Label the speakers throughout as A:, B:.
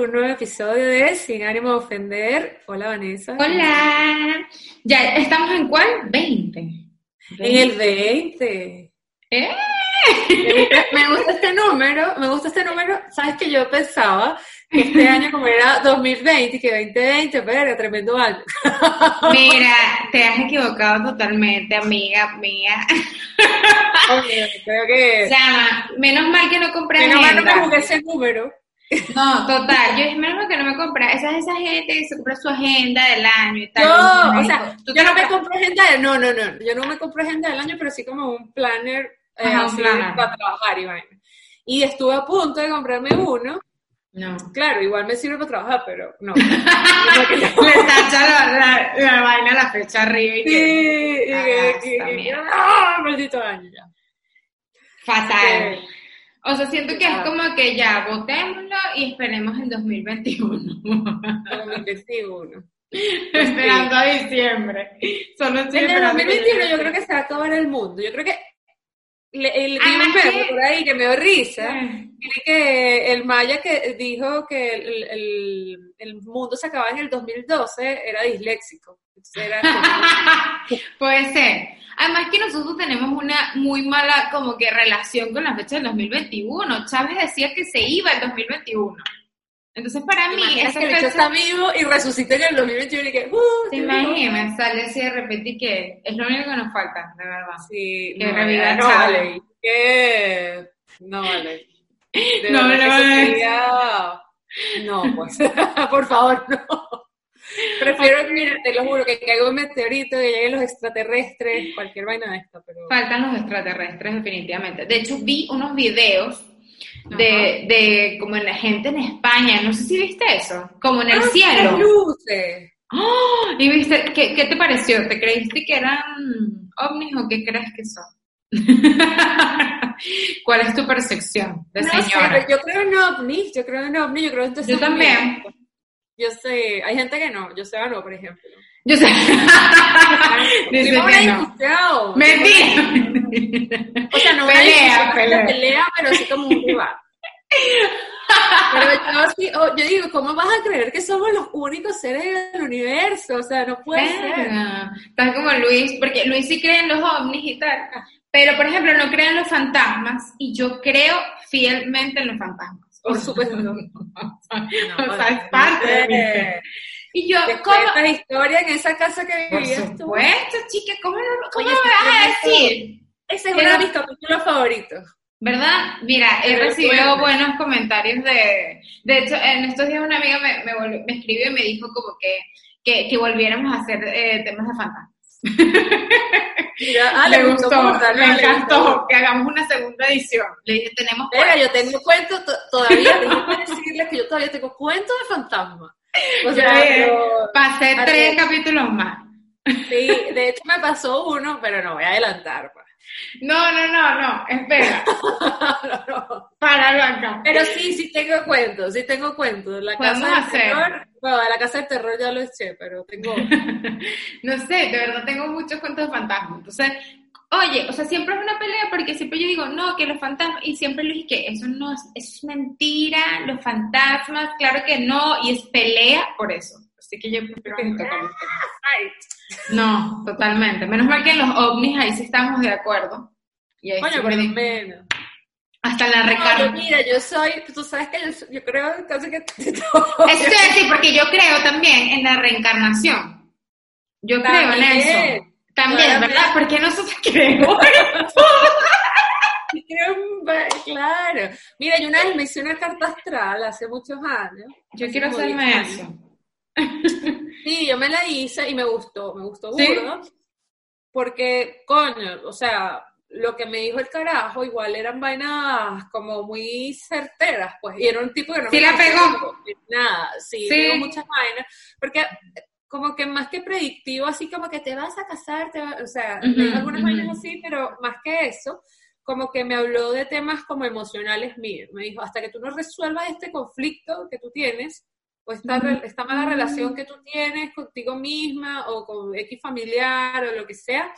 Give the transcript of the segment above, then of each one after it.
A: un nuevo episodio de Sin ánimo de ofender. Hola Vanessa.
B: Hola. Ya, ¿estamos en cuál? 20.
A: En el 20.
B: ¿Eh?
A: Me gusta este número, me gusta este número. Sabes que yo pensaba que este año como era 2020 y que 2020, pero era tremendo año.
B: Mira, te has equivocado totalmente, amiga mía.
A: Oye, creo que...
B: O sea, menos mal que no compré
A: Menos mal no me jugué ese número.
B: No, total, yo es menos que no me compré. Esa es esa gente que se compra su agenda del año y tal.
A: No, o
B: Ay,
A: sea,
B: tú
A: yo no me compré agenda de, no, no, no, yo no me compré agenda del año, pero sí como un planner, eh,
B: Ajá, un
A: así
B: planner.
A: para trabajar y vaina. Y estuve a punto de comprarme uno,
B: No.
A: claro, igual me sirve para trabajar, pero no.
B: Le tacha la, la, la vaina la fecha arriba y
A: Sí,
B: que...
A: y
B: Ah.
A: ¡ah, maldito año ya.
B: Fatal. O sea, siento que es como que ya, votémoslo y esperemos el 2021.
A: 2021.
B: Esperando a diciembre. Solo
A: En el
B: esperando
A: 2021
B: que
A: yo creo que se va a acabar el mundo. Yo creo que le, el, vi
B: Ah,
A: un
B: ¿qué?
A: por ahí que me dio risa. Tiene que el Maya que dijo que el, el, el mundo se acababa en el 2012 era disléxico. Era
B: Puede ser. Además que nosotros tenemos una muy mala como que relación con la fecha del 2021. Chávez decía que se iba el 2021. Entonces para mí
A: Imaginas
B: esa
A: que el bicho está vivo y resucita en el 2021 y que uh,
B: ¿Te imaginas? Sale así de repente y que es lo único que nos falta, de verdad.
A: Sí,
B: Que
A: no,
B: reviva
A: no vale. Que no vale. De
B: No,
A: verdad
B: vale.
A: sería- No, pues, por favor, no. Prefiero, mira, te lo juro, que caiga un meteorito, que lleguen los extraterrestres, cualquier vaina de esta, pero...
B: Faltan los extraterrestres definitivamente. De hecho vi unos videos de, de como en la gente en España, no sé si viste eso, como en el
A: ¡Ah,
B: cielo.
A: luces!
B: ¡Oh! Y viste, ¿qué, ¿qué te pareció? ¿Te creíste que eran ovnis o qué crees que son? ¿Cuál es tu percepción de
A: No sé,
B: señora?
A: pero yo creo en ovnis, yo creo en ovnis, yo creo en
B: Yo también.
A: Yo sé, hay gente que no, yo sé no, por ejemplo.
B: Yo sé. Dice que no. Mentira.
A: O sea, no
B: Pelea, pelea.
A: una pelea, pero sí como un rival. Pero yo, sí, oh, yo digo, ¿cómo vas a creer que somos los únicos seres del universo? O sea, no puede ser.
B: Estás como Luis, porque Luis sí cree en los ovnis y tal, pero por ejemplo no cree en los fantasmas y yo creo fielmente en los fantasmas.
A: Por supuesto.
B: o sea, es parte de mí. Y yo,
A: Te
B: ¿cómo?
A: cuentas historia en esa casa que
B: Por
A: vivías tú.
B: supuesto, chica, ¿cómo, no, cómo
A: Oye,
B: me vas a decir?
A: Ese es uno de mis capítulos favoritos.
B: ¿Verdad? Mira, he recibido
A: bueno.
B: buenos comentarios de... De hecho, en estos días una amiga me, me, volvió- me escribió y me dijo como que, que, que volviéramos a hacer eh, temas de fantasmas.
A: Mira, ah,
B: le
A: le
B: gustó,
A: tal,
B: me encantó
A: gustó.
B: que hagamos una segunda edición. Le dije, tenemos...
A: Mira, yo tengo cuentos to- todavía, tengo que decirles que yo todavía tengo cuentos de fantasmas. O sea,
B: Ya,
A: pero-
B: Pasé
A: Así
B: tres
A: es.
B: capítulos más.
A: sí, de hecho me pasó uno, pero no voy a adelantar. pues.
B: No, no, no, no, espera.
A: No, no.
B: Para Blanca.
A: Pero sí, sí tengo cuentos, sí tengo cuentos. La casa del
B: hacer.
A: terror, bueno, la casa del terror ya lo eché, pero tengo...
B: No sé, de verdad tengo muchos cuentos de fantasmas. Entonces, oye, o sea, siempre es una pelea porque siempre yo digo, no, que los fantasmas, y siempre le dije que eso no es, eso es mentira, los fantasmas, claro que no, y es pelea por eso. Así que yo prefiero.
A: Ay,
B: No, totalmente. Menos mal que en los ovnis ahí sí estamos de acuerdo. Y ahí
A: Coño,
B: sí
A: por
B: me
A: lo
B: di-
A: menos.
B: hasta la
A: No,
B: recarga.
A: mira, yo soy, tú sabes que yo, creo casi que
B: Eso a decir, porque yo creo también en la reencarnación. Yo creo en eso.
A: También.
B: ¿verdad? Porque nosotros creemos.
A: Claro. Mira, yo una vez me hice una carta astral hace muchos años.
B: Yo quiero hacerme
A: 10 años.
B: eso.
A: Sí, yo me la hice y me gustó, me gustó
B: ¿Sí?
A: burda, Porque, coño, o sea, lo que me dijo el carajo igual eran vainas como muy certeras, pues. Y era un tipo que no
B: ¿Sí
A: me
B: la pegó?
A: Nada, sí,
B: Sí.
A: muchas vainas. Porque como que más que predictivo, así como que te vas a casar, te va- o sea,
B: Ujú,
A: dijo algunas vainas así, pero más que eso, como que me habló de temas como emocionales míos. Me dijo, hasta que tú no resuelvas este conflicto que tú tienes, o esta, esta mala relación que tú tienes contigo misma o con X familiar o lo que sea,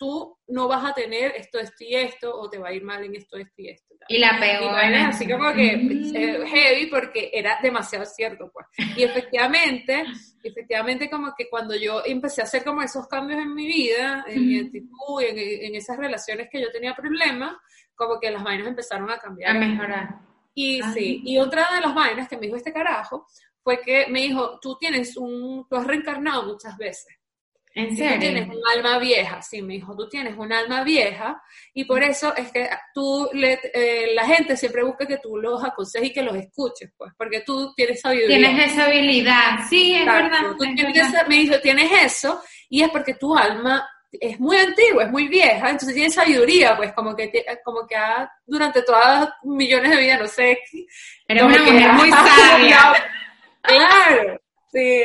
A: tú no vas a tener esto, esto y esto, o te va a ir mal en esto, esto y esto.
B: Y la pegó.
A: Y vainas así como que eh, heavy porque era demasiado cierto, pues. Y efectivamente, efectivamente como que cuando yo empecé a hacer como esos cambios en mi vida, en mi actitud, en, en esas relaciones que yo tenía problemas, como que las vainas empezaron a cambiar.
B: A mejorar.
A: Y
B: Ah.
A: sí, y otra de las vainas que me dijo este carajo fue que me dijo, tú tienes un, tú has reencarnado muchas veces.
B: ¿En
A: Y Tú tienes
B: serio?
A: un alma vieja, sí, me dijo, tú tienes un alma vieja y por eso es que tú, le, eh, la gente siempre busca que tú los aconsejes y que los escuches, pues, porque tú tienes sabiduría.
B: Tienes esa habilidad. Sí, es
A: Exacto,
B: verdad.
A: tú
B: es
A: tienes
B: verdad.
A: esa- me dijo, tienes eso y es porque tu alma es muy antigua, es muy vieja, entonces tienes sabiduría, pues como que, como que ha, durante todas millones de vidas, no sé,
B: Eres una mujer muy sabia.
A: Claro, sí.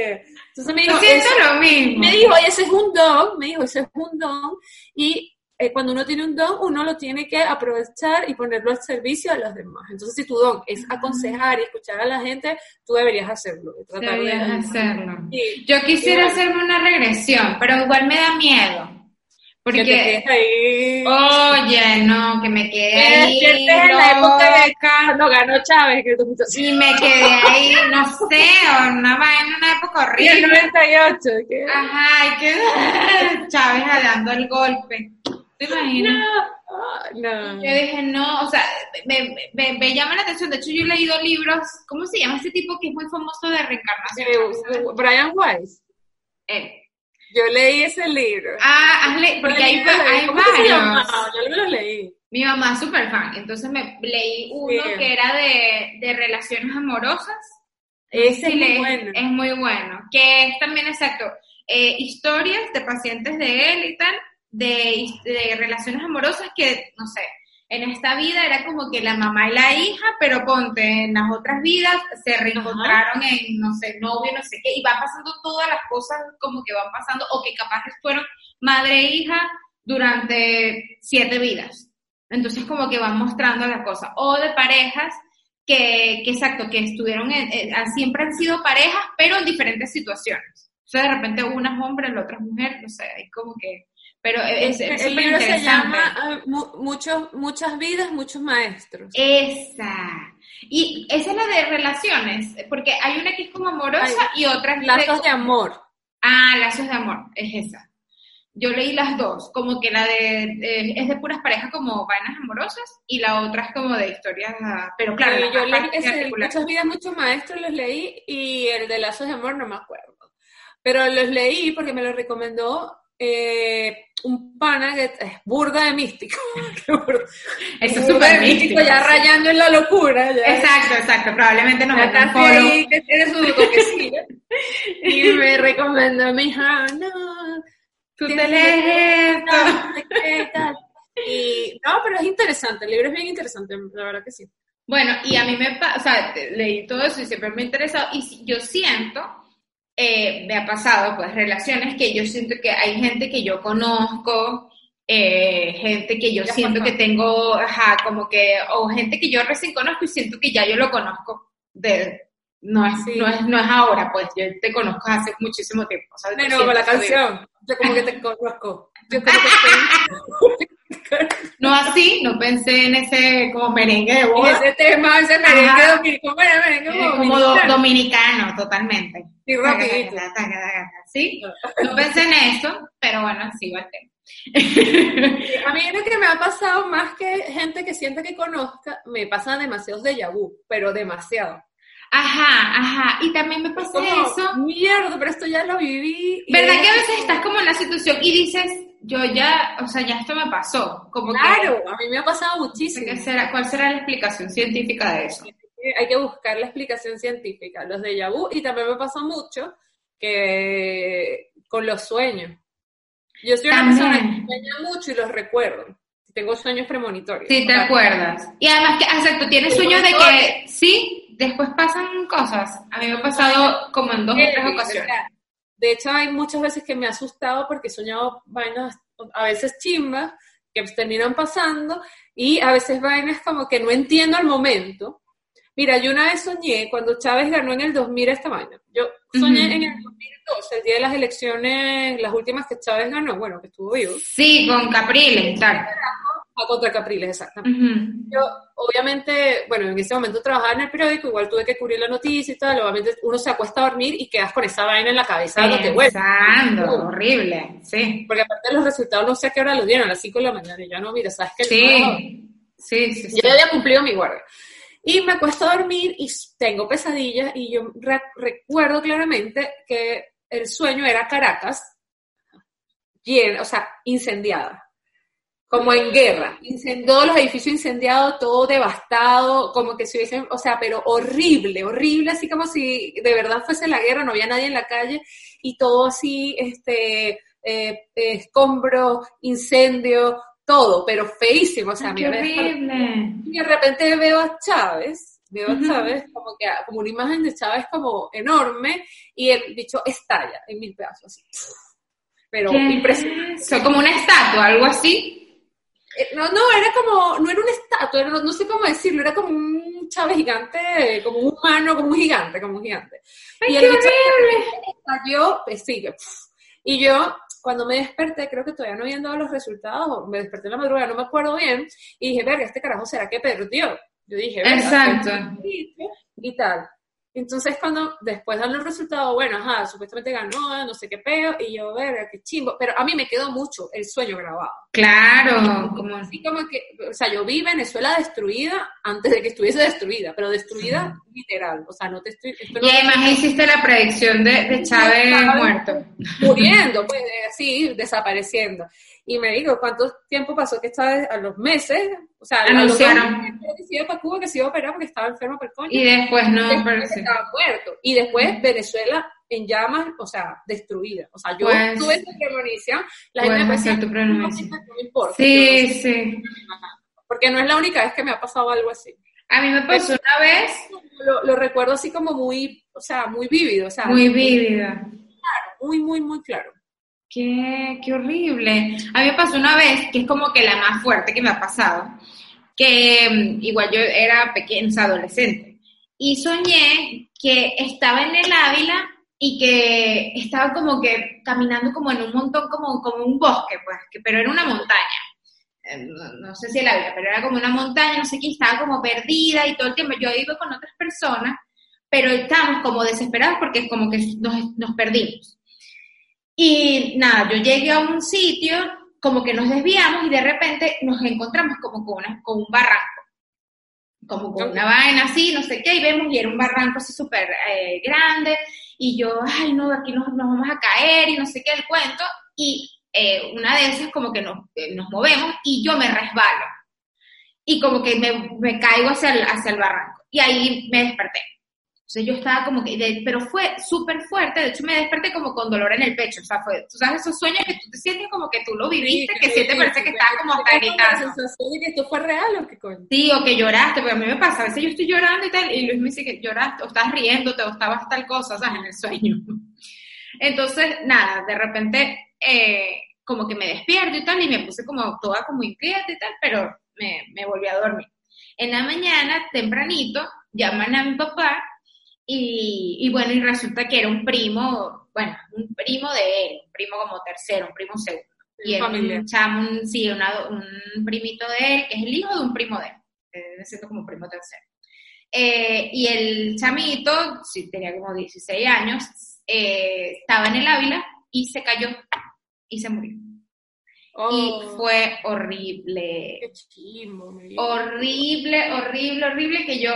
A: Entonces me dijo,
B: siento
A: eso-
B: lo mismo.
A: me dijo, ese es un don, me dijo, ese es un don, y eh, cuando uno tiene un don, uno lo tiene que aprovechar y ponerlo al servicio de los demás. Entonces, si tu don es aconsejar y escuchar a la gente, tú deberías hacerlo. de-
B: Deberías hacerlo.
A: Sí,
B: Yo quisiera hacerme una regresión, pero igual me da miedo.
A: Que te
B: Porque,
A: ahí.
B: oye, no, que me quede
A: Eh,
B: ahí.
A: que estés en la época de cuando ganó Chávez, que tú
B: Y me quedé ahí, no sé, o una vaina, una época
A: Y el
B: horrible.
A: 98, que...
B: Ajá, y que Chávez dando el golpe. ¿Te imaginas?
A: Ah, no.
B: Yo dije, no, o sea, me, me, me llama la atención. De hecho, yo he leído libros, ¿cómo se llama este tipo que es muy famoso de reencarnación?
A: Eh, Brian Weiss.
B: Eh,
A: Yo leí ese libro.
B: Ah, has le- porque hay, hay
A: ¿Cómo que se
B: varios.
A: Yo lo leí.
B: Mi mamá es súper fan, entonces me leí uno que era de, de relaciones amorosas.
A: Ese es muy bueno.
B: Es muy bueno. Que es también exacto. eh, historias de pacientes de él y tal, de, de relaciones amorosas que, no sé, en esta vida era como que la mamá y la hija, pero ponte, en las otras vidas se reencontraron en, no sé, novio, no sé qué, y va pasando todas las cosas como que van pasando, o que capaz fueron madre e hija durante siete vidas. Entonces como que van mostrando las cosas. O de parejas que, que exacto, que estuvieron, en, en- siempre han sido parejas, pero en diferentes situaciones. O sea, de repente una es hombre, la otra es mujer, no sé, hay como que... Pero es, es
A: el libro se llama ah, Mu- muchos, Muchas vidas, muchos maestros.
B: Esa. Y esa es la de relaciones, porque hay una que es como amorosa y otra es de-
A: Lazos de amor.
B: Ah, lazos de amor, es esa. Yo leí las dos, como que la de, de- es de puras parejas como vainas amorosas y la otra es como de historias, pero claro, las
A: yo leí ese, Muchas vidas, muchos maestros los leí y el de Lazos de amor no me acuerdo. Pero los leí porque me lo recomendó eh, un pana que es burda de místico.
B: Eso es súper místico.
A: ya rayando en la locura. Ya.
B: Exacto, exacto, probablemente
A: casi
B: follow.
A: ahí que tiene su toquecillo. y me recomendó, me dijo, "Ah, no,
B: Tú te lees esto.
A: no sé qué, tal". Y no, pero es interesante, el libro es bien interesante, la verdad que sí.
B: Bueno, y a mí me pasa, o sea, leí todo eso y siempre me ha interesado, y yo siento, eh, me ha pasado, pues, relaciones que yo siento que hay gente que yo conozco, eh, gente que yo
A: Ya
B: siento que tengo, ajá, como que, o gente que yo recién conozco y siento que ya yo lo conozco de, no es,
A: Sí.
B: no es, no es ahora, pues, yo te conozco hace muchísimo tiempo. o sea,
A: Bueno,
B: siento
A: con la canción, yo como que te conozco. Yo como que
B: No así, no pensé en ese como merengue de boda.
A: ese tema, ese merengue
B: Ajá.
A: dominicano, bueno, merengue
B: Eh, como do-
A: dominicano.
B: dominicano, totalmente.
A: Sí, rapidito.
B: ¿Sí? No pensé en eso, pero bueno, sí va el tema.
A: A mí lo que me ha pasado más que gente que siente que conozca, me pasan demasiados déjà vu, pero demasiado.
B: Ajá, ajá. Y también me pasa
A: Como,
B: eso.
A: mierda, pero esto ya lo viví.
B: ¿Verdad que a veces estás como en la situación y dices, yo ya, o sea, ya esto me pasó? Como que-
A: Claro, a mí me ha pasado muchísimo.
B: qué será- ¿Cuál será la explicación científica de eso?
A: Hay que buscar la explicación científica, los déjà vu, y también me pasa mucho que con los sueños. Yo soy una
B: También.
A: persona que sueña mucho y los recuerdo. Tengo sueños premonitorios.
B: Sí, te
A: O sea,
B: acuerdas. Y además que, exacto, tienes sueños de que sí, después pasan cosas. A mí me ha pasado como en dos o tres ocasiones.
A: De hecho, hay muchas veces que me ha asustado porque he soñado vainas, a veces chimbas, que terminan pasando, y a veces vainas como que no entiendo al momento, Mira, yo una vez soñé, cuando Chávez ganó en el 2000 esta mañana, yo soñé en el 2012, el día de las elecciones, las últimas que Chávez ganó, bueno, que estuvo vivo.
B: Sí, con Capriles, tal.
A: A contra Capriles, exactamente. Yo, obviamente, bueno, en ese momento trabajaba en el periódico, igual tuve que cubrir la noticia y tal, obviamente uno se acuesta a dormir y quedas con esa vaina en la cabeza no te
B: Pensando, horrible, sí.
A: Porque aparte los resultados no sé a qué hora los dieron, a las 5 de la mañana, y ya no, mira, ¿sabes qué?
B: Sí, sí, sí,
A: Yo ya había cumplido mi guardia. Y me acuesto a dormir y tengo pesadillas y yo recuerdo claramente que el sueño era Caracas, llena, o sea, incendiada, como en guerra, todos los edificios incendiados, todo devastado, como que se hubiesen, o sea, pero horrible, horrible, así como si de verdad fuese la guerra, no había nadie en la calle y todo así, este, eh, escombro, incendio, todo, pero feísimo, o sea,
B: Ay, qué horrible.
A: Y de repente veo a Chávez, veo a Chávez como que como una imagen de Chávez como enorme y el bicho estalla en mil pedazos así. Pero impresionante.
B: Eso, como una estatua, algo así.
A: Eh, no, no, era como, no era una estatua, no, no, sé cómo decirlo, era como un Chávez gigante, como un humano, como un gigante, como un gigante.
B: Ay,
A: y
B: qué
A: el
B: horrible.
A: estalló, pues, sí, que, y yo cuando me desperté, creo que todavía no habían dado los resultados, o me desperté en la madrugada, no me acuerdo bien, y dije, verga, este carajo será que perdió. Yo dije, verga,
B: Exacto.
A: y tal. Entonces, cuando después dan los resultados, bueno, ajá, supuestamente ganó, no sé qué peo, y yo, verga, qué chimbo. Pero a mí me quedó mucho el sueño grabado.
B: Claro, como
A: Así como que, o sea, yo vi Venezuela destruida antes de que estuviese destruida, pero destruida literal. O sea, no te estoy. esto no
B: Y además hiciste la predicción de, de Chávez
A: Chávez
B: muerto.
A: muriendo, pues así, desapareciendo. Y me digo, ¿cuánto tiempo pasó que estaba a los meses? O sea,
B: Anunciaron.
A: iba para Cuba, que se iba a operar porque estaba enfermo por coño.
B: Y después no,
A: Después
B: pero sí.
A: estaba muerto. Y después Venezuela en llamas, o sea, destruida. O sea, yo
B: Pues-
A: tuve esa premonición, la gente me decía,
B: tu
A: no, no me importa.
B: Sí,
A: no sé,
B: sí.
A: Porque no es la única vez que me ha pasado algo así.
B: A mí me pasó una vez
A: Lo, lo recuerdo así como muy, o sea, muy vívido, o sea,
B: muy vívida.
A: muy, muy, muy claro.
B: Qué, qué horrible. A mí me pasó una vez, que es como que la más fuerte que me ha pasado, que mm, igual yo era pequeña, adolescente, y soñé que estaba en el Ávila y que estaba como que caminando como en un montón, como, como un bosque, pues, que, pero era una montaña. Eh, No, no sé si el Ávila, pero era como una montaña, no sé qué, estaba como perdida y todo el tiempo. Yo iba con otras personas, pero estábamos como desesperados porque como que nos, nos perdimos. Y nada, yo llegué a un sitio, como que nos desviamos y de repente nos encontramos como con, una, con un barranco, como con una vaina así, no sé qué, y vemos y era un barranco así súper eh, grande, y yo, ay no, aquí nos, nos vamos a caer y no sé qué, el cuento, y eh, una de esas como que nos, eh, nos movemos y yo me resbalo, y como que me, me caigo hacia el, hacia el barranco, y ahí me desperté. Entonces yo estaba como que, de- pero fue súper fuerte, de hecho me desperté como con dolor en el pecho, o sea, fue, tú sabes, esos sueños que tú te sientes como que tú lo viviste, que sí te parece que estás como hasta gritando.
A: sensación de que esto fue real o qué coño.
B: Sí, o que lloraste, porque a mí me pasa, a veces yo estoy llorando y tal, y Luis me dice que lloraste, o estás riéndote, o estabas tal cosa, ¿sabes? En el sueño. Entonces, nada, de repente, eh, como que me despierto y tal, y me puse como toda como inquieta y tal, pero me, me volví a dormir. En la mañana, tempranito, llaman a mi papá, y, y bueno, y resulta que era un primo, bueno, un primo de él, un primo como tercero, un primo segundo. Y era un chamo, un- sí, una- un primito de él, que es el hijo de un primo de él, me siento como primo tercero. Eh, y el chamito, sí, tenía como 16 años, eh, estaba en el Ávila y se cayó y se murió.
A: Oh,
B: Y fue horrible,
A: Qué
B: horrible, horrible, horrible que yo...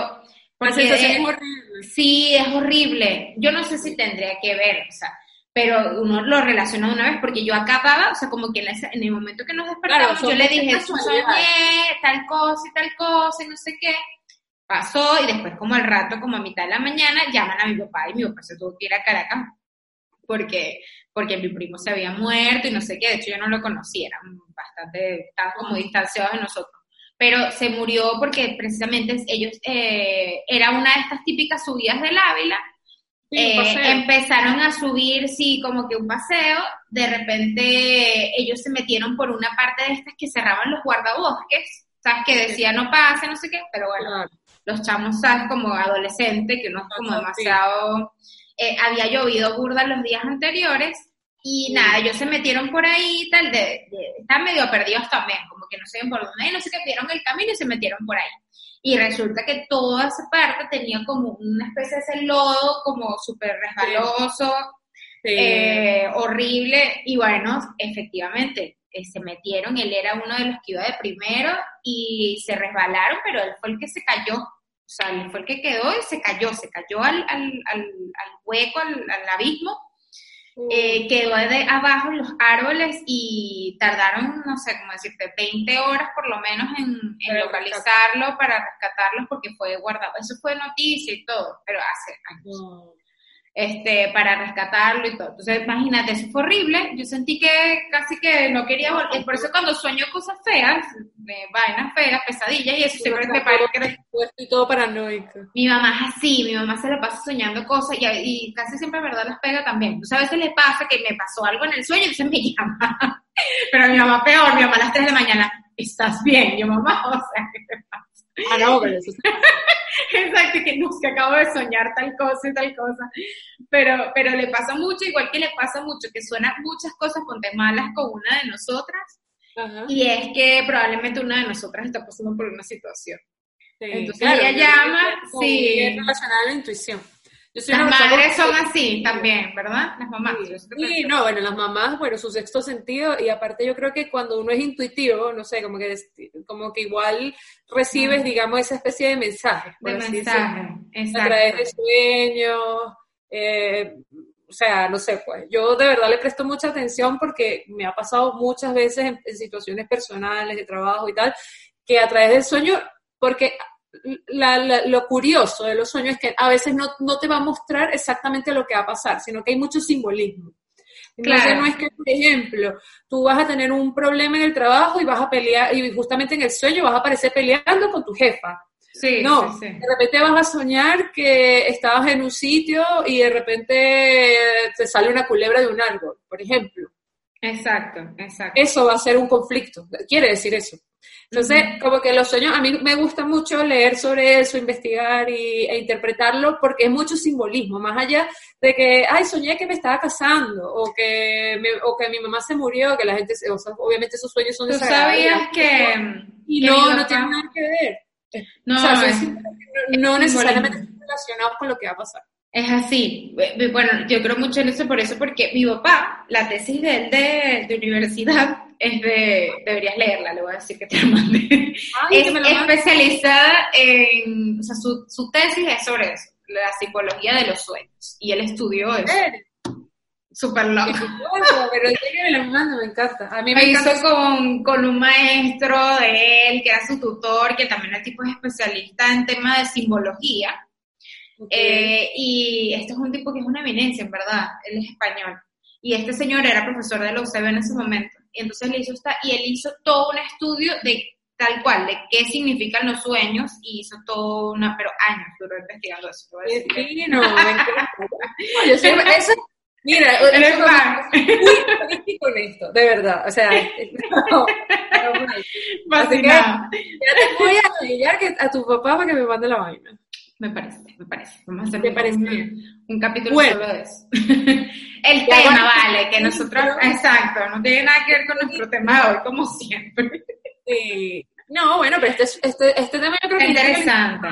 A: La
B: porque,
A: sensación es horrible.
B: Sí, es horrible. Yo no sé si tendría que ver, o sea, pero uno lo relaciona de una vez porque yo acababa, o sea, como que en, el momento que nos despertamos,
A: Claro,
B: yo le dije, soñé tal cosa y tal cosa y no sé qué. Pasó y después como al rato, como a mitad de la mañana, llaman a mi papá y mi papá se tuvo que ir a Caracas porque, porque mi primo se había muerto y no sé qué, de hecho yo no lo conocía, eran bastante, estaban como distanciados de nosotros. Pero se murió porque precisamente ellos, eh, era una de estas típicas subidas del Ávila,
A: Sí,
B: eh, empezaron a subir, sí, como que un paseo, de repente ellos se metieron por una parte de estas que cerraban los guardabosques, ¿sabes? Que decía no pase, no sé qué, pero bueno,
A: Claro.
B: los chamos, ¿sabes? Como adolescente, que no es como demasiado... Eh, había llovido burda los días anteriores y nada, ellos se metieron por ahí, tal, de, están medio perdidos también, como que no sé por dónde, no sé qué, vieron el camino y se metieron por ahí. Y resulta que toda esa parte tenía como una especie de ese lodo, como súper resbaloso, eh, horrible, y bueno, efectivamente, eh, se metieron, él era uno de los que iba de primero y se resbalaron, pero él fue el que se cayó, o sea, él fue el que quedó y se cayó, se cayó al, al, al, hueco, al, abismo, eh, quedó de abajo los árboles y tardaron, no sé, como decirte, 20 horas por lo menos en, localizarlo para rescatarlo porque fue guardado. Eso fue noticia y todo, pero hace años este, para rescatarlo y todo. Entonces, imagínate, eso fue horrible. Yo sentí que casi que no quería volver. Por eso cuando sueño cosas feas, vainas feas, pesadillas y eso, siempre te parece que...
A: Todo paranoico.
B: Mi mamá es así, mi mamá se le pasa soñando cosas y, casi siempre, verdad, las pega también. Entonces, a veces le pasa que me pasó algo en el sueño y entonces me llama. Pero mi mamá peor, mi mamá a las 3 de la mañana, ¿estás bien? Yo, mamá, o sea.
A: Ah, no, pero eso
B: Exacto, que no, que acabo de soñar tal cosa y tal cosa. Pero, pero le pasa mucho, igual que le pasa mucho, que suenan muchas cosas ponte malas con una de nosotras. Y es que probablemente una de nosotras está pasando por una situación. Entonces ella llama, sí.
A: Es relacionada a la intuición.
B: Las madres son así también, ¿verdad? Las mamás.
A: Sí, no, bueno, las mamás, bueno, su sexto sentido, y aparte yo creo que cuando uno es intuitivo, no sé, como que, como que igual recibes, digamos, esa especie de mensaje.
B: De mensaje, exacto.
A: A través de sueños, eh, o sea, no sé, pues yo de verdad le presto mucha atención porque me ha pasado muchas veces en situaciones personales, de trabajo y tal, que a través del sueño, porque lo curioso de los sueños es que a veces no, te va a mostrar exactamente lo que va a pasar, sino que hay mucho simbolismo. Entonces no es que, por ejemplo, tú vas a tener un problema en el trabajo y vas a pelear, y justamente en el sueño vas a aparecer peleando con tu jefa.
B: Sí,
A: no,
B: de
A: repente vas a soñar que estabas en un sitio y de repente te sale una culebra de un árbol, por ejemplo.
B: Exacto, exacto.
A: Eso va a ser un conflicto, quiere decir eso. Entonces, como que los sueños, a mí me gusta mucho leer sobre eso, investigar y, e interpretarlo, porque es mucho simbolismo, más allá de que, ay, soñé que me estaba casando, o que, o que mi mamá se murió, que la gente, o sea, obviamente esos sueños son
B: ¿Tú sabías que...
A: Y no, no tiene nada que ver. No, o sea, no necesariamente relacionados con lo que va a pasar.
B: Es así. Bueno, yo creo mucho en eso por eso, porque mi papá, la tesis de él de, de universidad es de, deberías leerla, le voy a decir que te la mande. es especializada en, o sea, su, su, tesis es sobre eso, la psicología de los sueños. Y él estudió eso. Súper loco.
A: Pero que me la mando, me encanta. A mí
B: me, hizo con, con, un maestro de él, que era su tutor, que también es tipo especialista en temas de simbología. Eh, y este es un tipo que es una eminencia, en verdad. Él es español. Y este señor era profesor de la UCB en ese momento y entonces le hizo esta, y él hizo todo un estudio de tal cual, de qué significan los sueños, y hizo todo una, pero años duró investigando eso.
A: No, siempre, eso, mira, eres muy con esto, de verdad, o sea, no, así que ya te voy a que a tu papá para que me mande la vaina.
B: Me parece, me parece. Vamos a hacer
A: ¿Te parece?
B: Un, capítulo solo de eso. El tema, vale, que nosotros, exacto, no tiene nada que ver con nuestro tema de hoy, como siempre.
A: Sí. No, bueno, pero este, este, este tema yo creo que
B: es interesante.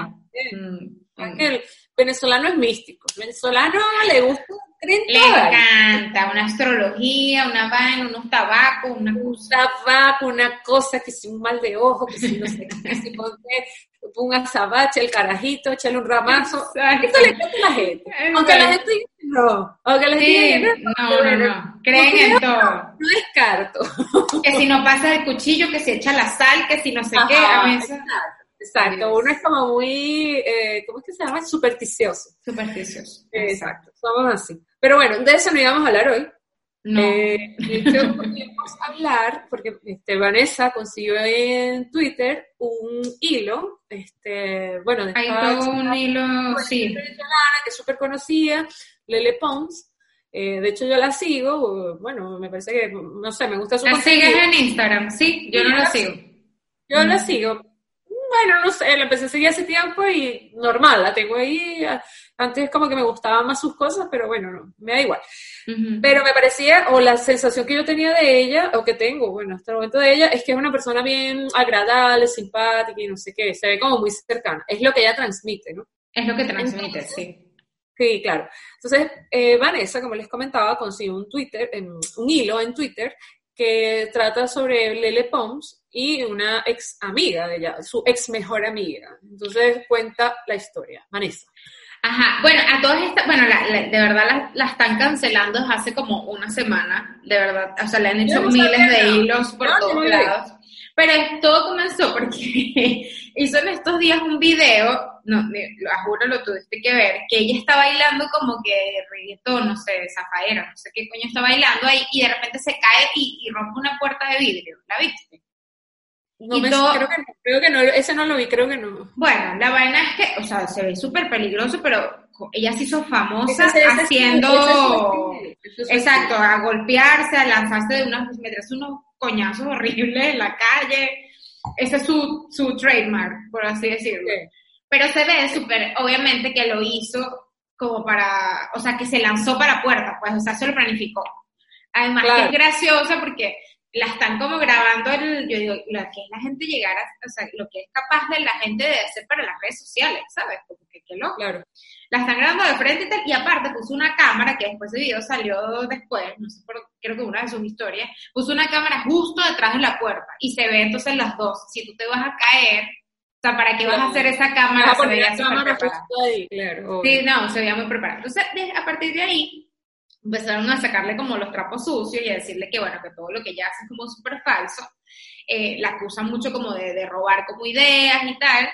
A: Mm, el venezolano es místico. El venezolano le gusta
B: le encanta una astrología, una vaina, unos tabacos, una
A: un tabaco, una cosa que si un mal de ojo, que si no sé qué, si un azabache, el carajito, echarle un ramazo. Esto le encanta a la gente. Aunque la gente diga no, aunque la gente
B: no, no, no, no, creen en todo.
A: No descarto.
B: Que si no pasa el cuchillo, que se echa la sal, que si no sé qué, a veces...
A: Exacto, uno es como muy, eh, ¿cómo es que se llama? Supersticioso.
B: Supersticioso.
A: exacto, somos así. Pero bueno, de eso no íbamos a hablar hoy.
B: No. Eh,
A: a hablar, porque este, Vanessa consiguió en Twitter un hilo, este, bueno, de
B: Hay todo un hilo, sí.
A: que es súper conocida, Lele Pons. Eh, de hecho, yo la sigo, bueno, me parece que, no sé, me gusta su
B: ¿La sigues en Instagram? Sí, yo no la sigo.
A: Yo la sigo bueno, no sé, la empecé a seguir hace tiempo y normal, la tengo ahí. Antes como que me gustaban más sus cosas, pero bueno, no, me da igual. Pero me parecía, o la sensación que yo tenía de ella, o que tengo, bueno, hasta el momento de ella, es que es una persona bien agradable, simpática y no sé qué, se ve como muy cercana. Es lo que ella transmite, ¿no?
B: Es lo que transmite, sí.
A: Sí, claro. Entonces, eh, Vanessa, como les comentaba, consiguió un Twitter, un hilo en Twitter que trata sobre Lele Pons y una ex amiga de ella, su ex mejor amiga. Entonces cuenta la historia. Vanessa.
B: Ajá, bueno, a todas estas, bueno, de verdad la, están cancelando desde hace como una semana, de verdad, o sea, le han hecho miles de hilos por todos lados. Pero todo comenzó porque hizo en estos días un video, no, lo juro, lo tuviste que ver, que ella está bailando como que reggaetón, no sé, zafaera, no sé qué coño está bailando ahí, y de repente se cae y, rompe una puerta de vidrio. ¿La viste?
A: No me, creo, que no, creo que no, ese no lo vi, creo que no.
B: Bueno, la vaina es que, o sea, se ve súper peligroso, pero ella se hizo famosa haciendo, exacto, a golpearse, a lanzarse de unas, meterse unos coñazos horribles en la calle. Ese es su, su trademark, por así decirlo. Pero se ve súper, obviamente, que lo hizo como para, o sea, que se lanzó para puerta, pues, o sea, se lo planificó. Además, que es graciosa porque la están como grabando, el, yo digo, lo que es la gente llegar a, o sea, lo que es capaz de la gente de hacer para las redes sociales, ¿sabes? Porque qué loco.
A: Claro.
B: La están grabando de frente y tal, y aparte puso una cámara, que después el video salió después, no sé, pero creo que una de sus historias, puso una cámara justo detrás de la puerta, y se ve entonces las dos, si tú te vas a caer, o sea, ¿para qué vas a hacer esa cámara?
A: Se veía cámara ahí, claro.
B: Sí, no, se veía muy preparada. Entonces, a partir de ahí, empezaron a sacarle como los trapos sucios y a decirle que, bueno, que todo lo que ella hace es como súper falso. Eh, la acusan mucho como de, robar como ideas y tal.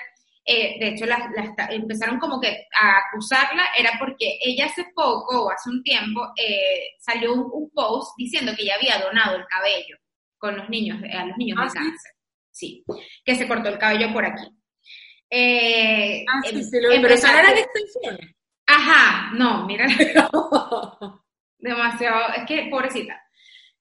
B: Eh, de hecho, la, empezaron como que a acusarla, era porque ella hace poco o hace un tiempo eh, salió un, post diciendo que ella había donado el cabello con los niños, a los niños de ah, cáncer. Sí, que se cortó el cabello por aquí.
A: ah, sí, sí, lo, pero eso no eran extensiones.
B: Ajá, no, mira. demasiado, es que pobrecita.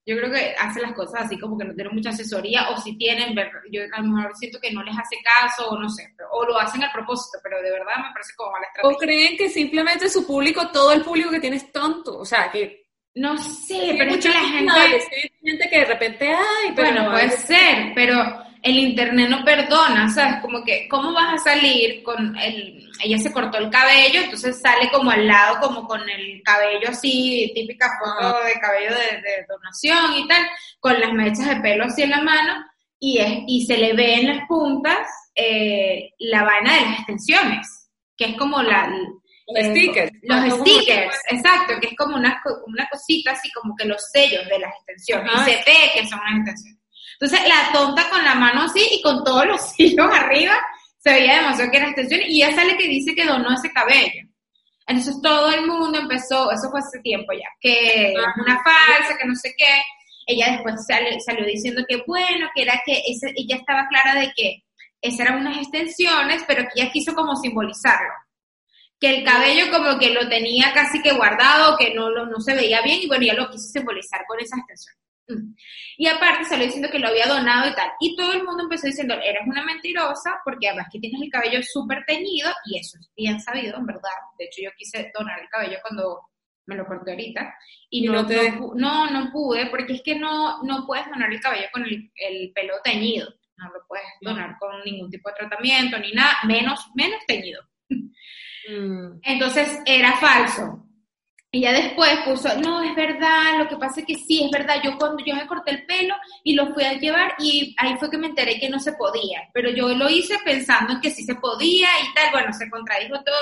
B: Yo creo que hace las cosas así como que no tienen mucha asesoría o si tienen, yo a lo mejor siento que no les hace caso o no sé, o lo hacen a propósito, pero de verdad me parece como mala estrategia.
A: O creen que simplemente su público, todo el público que tiene es tonto, o sea, que...
B: No sé, pero es que la gente...
A: gente que de repente, ay,
B: pero... Bueno, puede ser, pero el internet no perdona, ¿sabes? Como que, ¿cómo vas a salir con el... Ella se cortó el cabello, entonces sale como al lado, como con el cabello así, típica foto de cabello de, donación y tal, con las mechas de pelo así en la mano, y, es, y se le ve en las puntas eh, la vaina de las extensiones, que es como la...
A: Los eh, stickers.
B: Los stickers, exacto, que es como una, una cosita así como que los sellos de las extensiones, y se ve que son las extensiones. Entonces, la tonta con la mano así y con todos los hilos arriba, se veía demasiado que era extensión y ella sale que dice que donó ese cabello. Entonces todo el mundo empezó, eso fue hace tiempo ya, que es una falsa, que no sé qué. Ella después salió diciendo que bueno, que era que ella estaba clara de que esas eran unas extensiones, pero que ella quiso como simbolizarlo. Que el cabello como que lo tenía casi que guardado, que no, no se veía bien, y bueno, ella lo quiso simbolizar con esas extensiones. Mm. Y aparte salió diciendo que lo había donado y tal. Y todo el mundo empezó diciendo, eres una mentirosa porque además que tienes el cabello súper teñido y eso es bien sabido, en verdad. De hecho, yo quise donar el cabello cuando me lo corté ahorita y, no, no, no, pude porque es que no, no puedes donar el cabello con el, pelo teñido. No lo puedes donar con ningún tipo de tratamiento ni nada, menos, menos teñido. Mm. Entonces era falso. Y ya después puso, no, es verdad, lo que pasa es que sí, es verdad, yo cuando yo me corté el pelo y lo fui a llevar y ahí fue que me enteré que no se podía, pero yo lo hice pensando en que sí se podía y tal, bueno, se contradijo todo.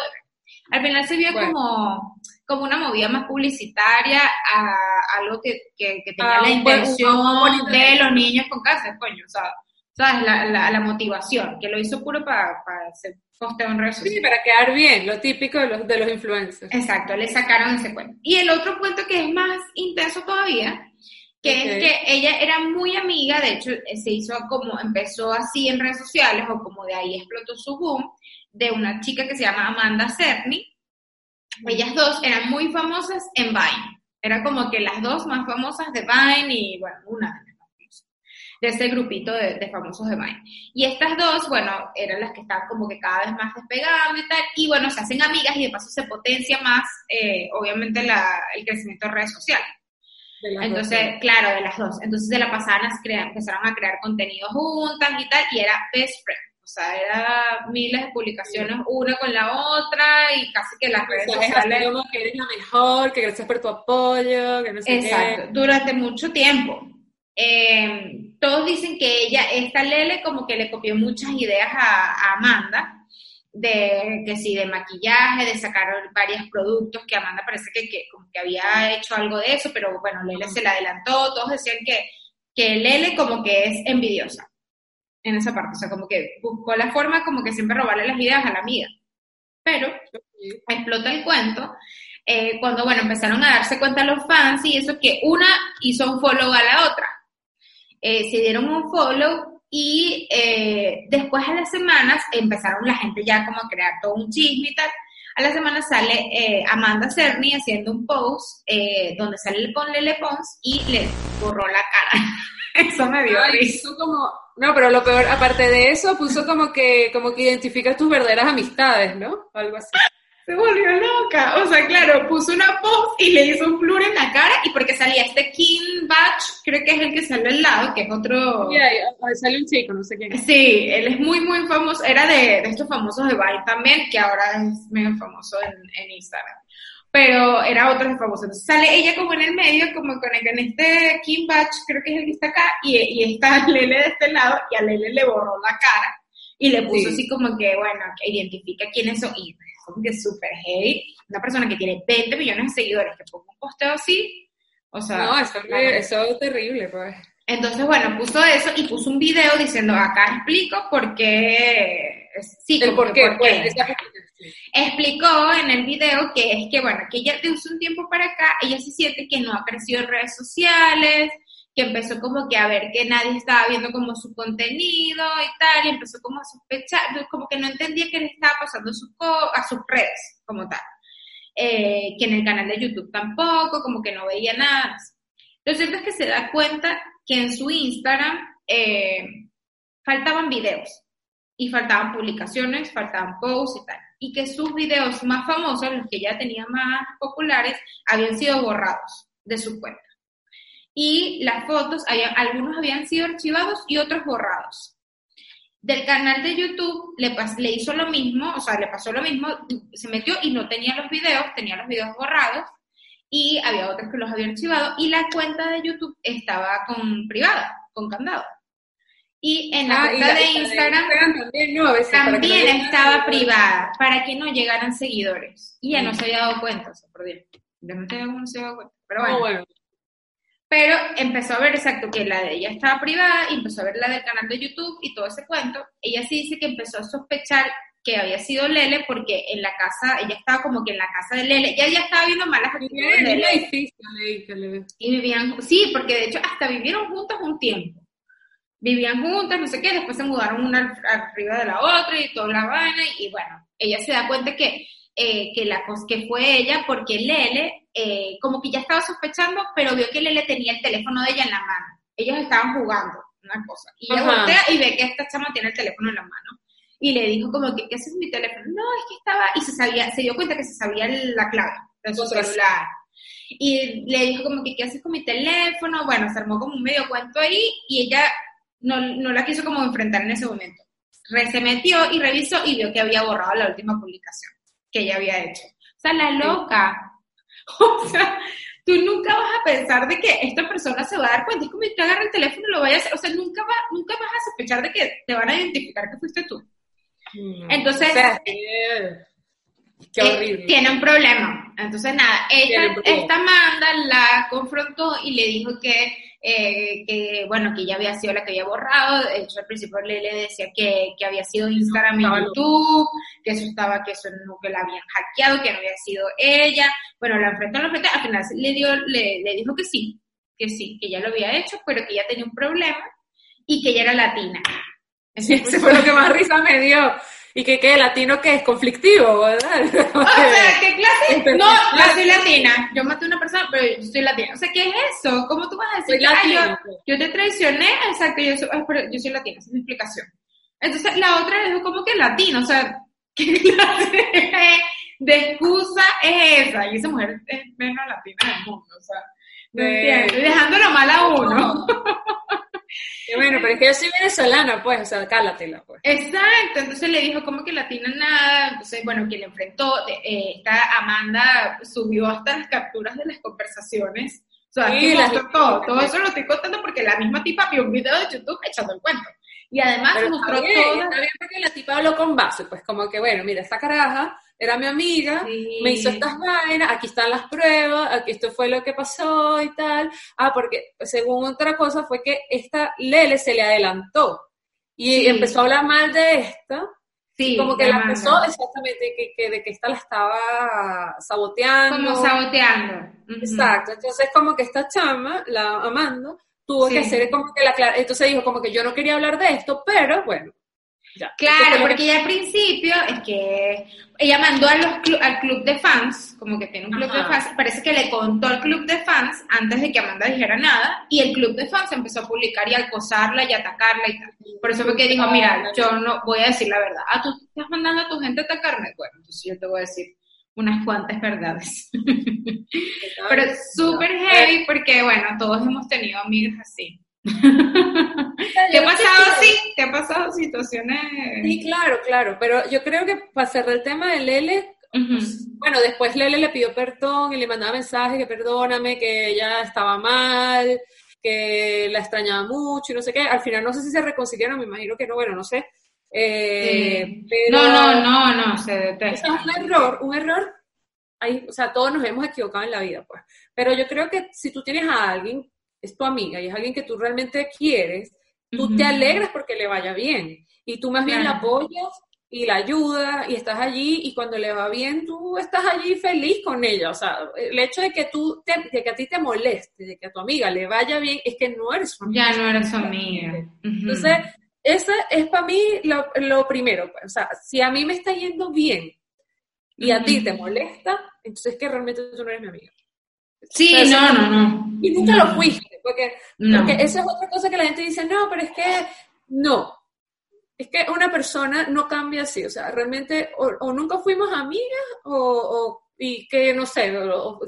B: Al final se vio como, como una movida más publicitaria a algo que, que, tenía ah, la intención de los niños con cáncer, coño, o sea, ¿sabes? La, la, motivación, que lo hizo puro para, para hacer posteo en redes
A: Sí, para quedar bien, lo típico de los, de los influencers.
B: Exacto, le sacaron ese cuento. Y el otro cuento que es más intenso todavía, que es que ella era muy amiga, de hecho se hizo como, empezó así en redes sociales o como de ahí explotó su boom, de una chica que se llama Amanda Cerny. Ellas dos eran muy famosas en Vine. Era como que las dos más famosas de Vine y bueno, una de de ese grupito de, famosos de Vine. Y estas dos, bueno, eran las que estaban como que cada vez más despegando y tal, y bueno, se hacen amigas y de paso se potencia más, eh, obviamente, la, el crecimiento de redes sociales. Entonces, claro, de las dos. Entonces de la pasada empezaron a crear contenido juntas y tal, y era best friend. O sea, era miles de publicaciones una con la otra y casi que las redes sociales...
A: Como que eres la mejor, que gracias por tu apoyo, que no sé
B: Exacto, durante mucho tiempo. Eh, todos dicen que ella, esta Lele, como que le copió muchas ideas a, Amanda, de que sí, de maquillaje, de sacar varios productos, que Amanda parece que, que, como que había hecho algo de eso, pero bueno, Lele se la adelantó, todos decían que, que Lele como que es envidiosa en esa parte, o sea, como que buscó la forma como que siempre robarle las ideas a la amiga. Pero explota el cuento eh, cuando, bueno, empezaron a darse cuenta los fans y eso que una hizo un follow a la otra. Eh, se dieron un follow y eh, después a las semanas empezaron la gente ya como a crear todo un chisme y tal. A la semana sale Amanda Cerny haciendo un post donde sale con Lele Pons y le borró la cara. eso me dio risa.
A: como, no, pero lo peor, aparte de eso, puso como que, como que identifica tus verdaderas amistades, ¿no? Algo así
B: se volvió loca. O sea, claro, puso una post y le hizo un plur en la cara y porque salía este King Batch, creo que es el que sale al lado, que es otro...
A: Sí, ahí sale un chico, no sé quién.
B: Sí, él es muy, muy famoso. Era de, de estos famosos de Vine también, que ahora es medio famoso en, en Instagram. Pero era otro famoso. Entonces sale ella como en el medio, como con, en este King Batch, creo que es el que está acá, y, y está Lele de este lado, y a Lele le borró la cara. Y le puso así como que, bueno, que identifica quiénes son. Y como que súper heavy, una persona que tiene 20 millones de seguidores que ponga un posteo así, o sea...
A: No, eso, es terrible, pues.
B: Entonces, bueno, puso eso y puso un video diciendo, acá explico por qué... Sí,
A: el por qué, pues,
B: Explicó en el video que es que, bueno, que ella de un tiempo para acá, ella se siente que no ha crecido en redes sociales, que empezó como que a ver que nadie estaba viendo como su contenido y tal, y empezó como a sospechar, como que no entendía qué le estaba pasando a, sus, a sus redes como tal. Eh, que en el canal de YouTube tampoco, como que no veía nada. Lo cierto es que se da cuenta que en su Instagram eh, faltaban videos y faltaban publicaciones, faltaban posts y tal. Y que sus videos más famosos, los que ya tenía más populares, habían sido borrados de su cuenta y las fotos, algunos habían sido archivados y otros borrados. Del canal de YouTube le, le hizo lo mismo, o sea, le pasó lo mismo, se metió y no tenía los videos, tenía los videos borrados y había otros que los había archivado y la cuenta de YouTube estaba con privada, con candado. Y en la ah, cuenta de, Instagram, también, estaba privada para que no llegaran seguidores. Y ya no se había dado cuenta, o sea, por Dios. no se había dado cuenta. Pero bueno. Pero empezó a ver exacto que la de ella estaba privada y empezó a ver la del canal de YouTube y todo ese cuento. Ella sí dice que empezó a sospechar que había sido Lele porque en la casa, ella estaba como que en la casa de Lele, ya ella estaba viendo malas actitudes de Lele. Y vivían, sí, porque de hecho hasta vivieron juntas un tiempo. Vivían juntas, no sé qué, después se mudaron una arriba de la otra y toda la vaina y bueno, ella se da cuenta que eh, que, la, que fue ella porque Lele eh, como que ya estaba sospechando, pero vio que Lele tenía el teléfono de ella en la mano. Ellos estaban jugando una cosa. Y ella voltea y ve que esta chama tiene el teléfono en la mano. Y le dijo como que, ¿qué haces mi teléfono? No, es que estaba, y se sabía, se dio cuenta que se sabía la clave de su celular. Y le dijo como que, ¿qué haces con mi teléfono? Bueno, se armó como un medio cuento ahí y ella no, no la quiso como enfrentar en ese momento. se metió y revisó y vio que había borrado la última publicación que ella había hecho. O sea, la loca. O sea, tú nunca vas a pensar de que esta persona se va a dar cuenta. Es como que agarra el teléfono y lo vaya a hacer. O sea, nunca, va, nunca vas a sospechar de que te van a identificar que fuiste tú. Mm. Entonces,
A: Qué eh, horrible.
B: tiene un problema. Entonces, nada, esta, esta Amanda la confrontó y le dijo que eh, que bueno, que ella había sido la que había borrado, de hecho al principio le, le decía que, que, había sido Instagram y YouTube, que eso estaba, que eso no, que la habían hackeado, que no había sido ella, bueno, la enfrentó, la enfrentó, al final le, dio, le, le dijo que sí, que sí, que ella lo había hecho, pero que ella tenía un problema y que ella era latina.
A: Eso fue lo que más risa me dio. Y que qué latino que es conflictivo, ¿verdad?
B: O sea, ¿qué clase? No, yo soy latina. Yo maté a una persona, pero yo soy latina. O sea, ¿qué es eso? ¿Cómo tú vas a decir? yo, pues. yo, te traicioné, exacto, yo soy, yo soy latina, esa es mi explicación. Entonces, la otra es como que latino, o sea, ¿qué clase de excusa es esa? Y esa mujer es menos latina del mundo, o sea, dejándolo mal a uno.
A: bueno, pero es que yo soy venezolana, pues, o sea, cálatela, pues.
B: Exacto, entonces le dijo como que latina nada, entonces, bueno, quien le enfrentó, eh, esta Amanda subió hasta las capturas de las conversaciones, o sea, sí, todo, todo eso lo estoy contando porque la misma tipa vio un video de YouTube echando el cuento. Y además mostró todo.
A: Está bien porque la tipa habló con base, pues como que, bueno, mira, esta caraja era mi amiga, me hizo estas vainas, aquí están las pruebas, aquí esto fue lo que pasó y tal. Ah, porque según otra cosa fue que esta Lele se le adelantó y empezó a hablar mal de esta. Sí, como que la empezó exactamente que, que, de que esta la estaba saboteando.
B: Como saboteando.
A: Exacto. Entonces como que esta chama, la Amanda, tuvo que hacer como que la Entonces dijo como que yo no quería hablar de esto, pero bueno,
B: claro, porque ella al principio es que ella mandó a los al club de fans, como que tiene un club de fans, parece que le contó al club de fans antes de que Amanda dijera nada, y el club de fans empezó a publicar y a acosarla y a atacarla y tal. Por eso fue que dijo, mira, yo no voy a decir la verdad. Ah, tú estás mandando a tu gente a atacarme. Bueno, entonces yo te voy a decir unas cuantas verdades. Pero súper heavy porque, bueno, todos hemos tenido amigas así. ¿Te ha pasado así? ¿Te ha pasado situaciones?
A: Sí, claro, claro, pero yo creo que para cerrar el tema de Lele, pues, bueno, después Lele le pidió perdón y le mandaba mensajes que perdóname, que ella estaba mal, que la extrañaba mucho y no sé qué. Al final no sé si se reconciliaron, me imagino que no, bueno, no sé. Eh,
B: no, no, no, no, se detesta.
A: Es un error, un error. Ahí, o sea, todos nos hemos equivocado en la vida, pues. Pero yo creo que si tú tienes a alguien es tu amiga y es alguien que tú realmente quieres, tú te alegras porque le vaya bien. Y tú más bien la apoyas y la ayudas y estás allí y cuando le va bien tú estás allí feliz con ella. O sea, el hecho de que tú, de que a ti te moleste, de que a tu amiga le vaya bien, es que no eres
B: su amiga. Ya no eres su amiga.
A: Entonces, eso es para mí lo, primero. Pues. O sea, si a mí me está yendo bien y a ti te molesta, entonces es que realmente tú no eres mi amiga.
B: Sí, no, no, no.
A: Y nunca lo fuiste, porque, porque eso es otra cosa que la gente dice, no, pero es que no. Es que una persona no cambia así, o sea, realmente o, nunca fuimos amigas o, y que, no sé,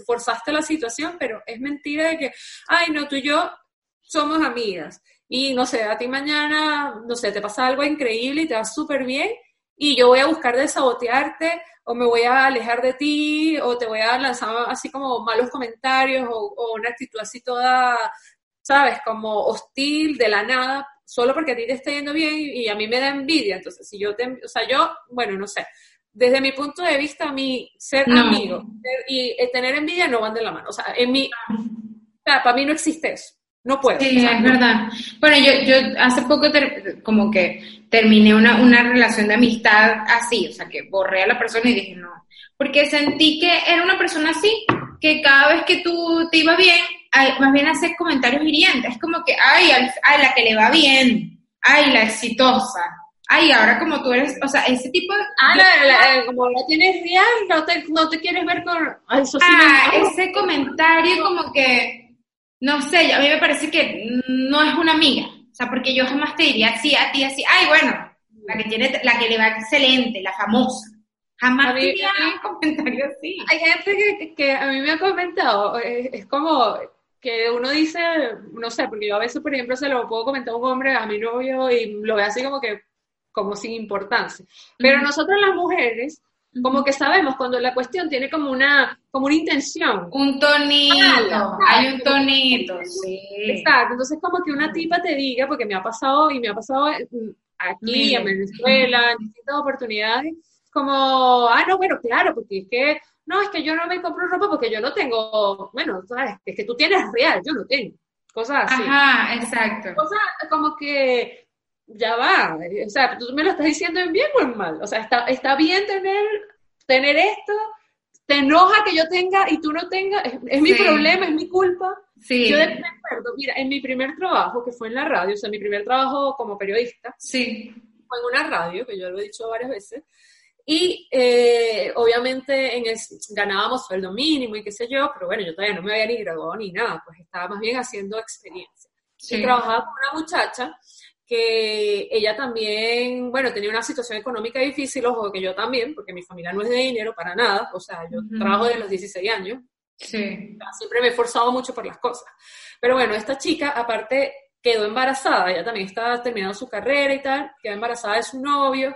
A: forzaste la situación, pero es mentira de que, ay, no, tú y yo somos amigas. Y no sé, a ti mañana, no sé, te pasa algo increíble y te va súper bien y yo voy a buscar desabotearte o me voy a alejar de ti, o te voy a lanzar así como malos comentarios, o, una actitud así toda, ¿sabes? Como hostil, de la nada, solo porque a ti te está yendo bien y, a mí me da envidia. Entonces, si yo te, o sea, yo, bueno, no sé, desde mi punto de vista, a mí ser amigo y tener envidia no van de la mano. O sea, en mi, o sea, para mí no existe eso. No puedo.
B: Sí, es verdad. Bueno, yo, yo hace poco como que terminé una, una relación de amistad así, o sea, que borré a la persona y dije no. Porque sentí que era una persona así, que cada vez que tú te iba bien, más bien hacer comentarios hirientes. Es como que, ay, ay, la que le va bien, ay, la exitosa. Ay, ahora como tú eres, o sea, ese tipo de...
A: Ah, la, como la tienes real, no te, no te quieres ver con...
B: eso sí ah, ese comentario como que no sé, a mí me parece que no es una amiga. O sea, porque yo jamás te diría así a ti, así, ay, bueno, la que tiene, la que le va excelente, la famosa. Jamás diría un comentario así.
A: Hay gente que, a mí me ha comentado, es, como que uno dice, no sé, porque yo a veces, por ejemplo, se lo puedo comentar a un hombre, a mi novio, y lo ve así como que, como sin importancia. Pero nosotros las mujeres, como que sabemos cuando la cuestión tiene como una, como una intención.
B: Un tonito, hay un tonito, sí.
A: Exacto, entonces como que una tipa te diga, porque me ha pasado y me ha pasado aquí en Venezuela, en distintas oportunidades, como, ah, no, bueno, claro, porque es que, no, es que yo no me compro ropa porque yo no tengo, bueno, sabes, es que tú tienes real, yo no tengo. Cosas así.
B: Ajá, exacto.
A: Cosas como que ya va, o sea, tú me lo estás diciendo en bien o en mal, o sea, está, está bien tener, tener esto, te enoja que yo tenga y tú no tengas, es, mi problema, es mi culpa. Sí. Yo me acuerdo, mira, en mi primer trabajo, que fue en la radio, o sea, mi primer trabajo como periodista,
B: sí.
A: fue en una radio, que yo lo he dicho varias veces, y eh, obviamente en ganábamos sueldo mínimo y qué sé yo, pero bueno, yo todavía no me había ni graduado ni nada, pues estaba más bien haciendo experiencia. Y trabajaba con una muchacha que ella también, bueno, tenía una situación económica difícil, ojo que yo también, porque mi familia no es de dinero para nada, o sea, yo trabajo desde los 16 años. Sí. Siempre me he esforzado mucho por las cosas. Pero bueno, esta chica, aparte, quedó embarazada, ella también estaba terminando su carrera y tal, quedó embarazada de su novio,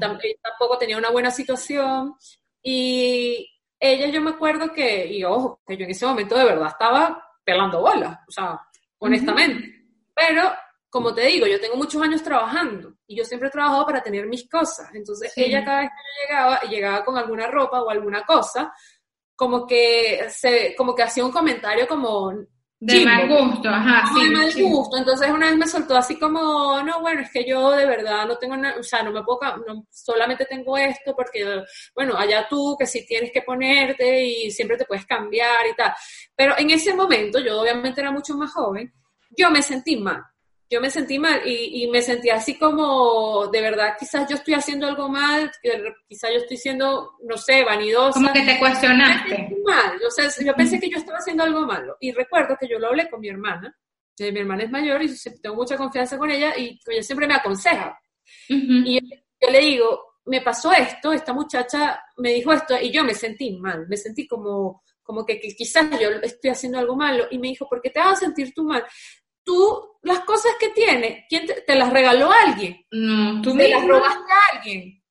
A: tampoco tenía una buena situación, y ella yo me acuerdo que, y ojo, que yo en ese momento de verdad estaba pelando bolas, o sea, honestamente. Pero como te digo, yo tengo muchos años trabajando y yo siempre he trabajado para tener mis cosas. Entonces, ella cada vez que yo llegaba, llegaba con alguna ropa o alguna cosa, como que se, como que hacía un comentario como
B: de mal gusto, ajá,
A: sí. De mal gusto. Entonces una vez me soltó así como, no, bueno, es que yo de verdad no tengo nada, o sea, no me puedo, no, solamente tengo esto porque, bueno, allá tú que sí tienes que ponerte y siempre te puedes cambiar y tal. Pero en ese momento, yo obviamente era mucho más joven, yo me sentí mal yo me sentí mal y, me sentí así como, de verdad, quizás yo estoy haciendo algo mal, quizás yo estoy siendo, no sé, vanidosa.
B: Como que te cuestionaste.
A: mal, o sea, yo pensé que yo estaba haciendo algo malo. Y recuerdo que yo lo hablé con mi hermana, mi hermana es mayor y tengo mucha confianza con ella y ella siempre me aconseja. Y yo, le digo, me pasó esto, esta muchacha me dijo esto y yo me sentí mal, me sentí como, como que, que, quizás yo estoy haciendo algo malo y me dijo, ¿por qué te vas a sentir tú mal? Tú las cosas que tienes, ¿quién te, las regaló alguien?
B: No, tú
A: te las robaste a alguien.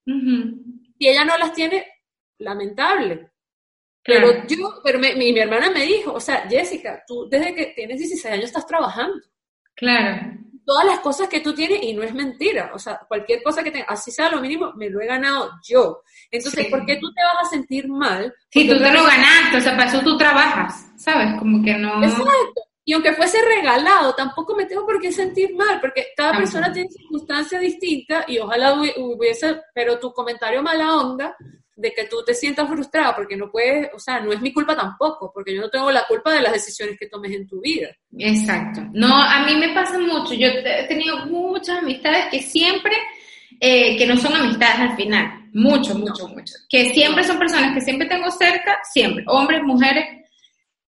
A: Y ella no las tiene, lamentable. Pero yo, pero mi, mi, hermana me dijo, o sea, Jessica, tú desde que tienes 16 años estás trabajando.
B: Claro.
A: Todas las cosas que tú tienes, y no es mentira, o sea, cualquier cosa que tengas, así sea lo mínimo, me lo he ganado yo. Entonces, ¿por qué tú te vas a sentir mal?
B: Si tú te lo ganaste, o sea, para eso tú trabajas, ¿sabes? Como que no...
A: Exacto. Y aunque fuese regalado, tampoco me tengo por qué sentir mal, porque cada persona tiene circunstancias distintas y ojalá hubiese, pero tu comentario mala onda de que tú te sientas frustrada porque no puedes, o sea, no es mi culpa tampoco, porque yo no tengo la culpa de las decisiones que tomes en tu vida.
B: Exacto. No, a mí me pasa mucho. Yo he tenido muchas amistades que siempre, eh, que no son amistades al final, mucho, mucho, mucho, que siempre son personas que siempre tengo cerca, siempre, hombres, mujeres,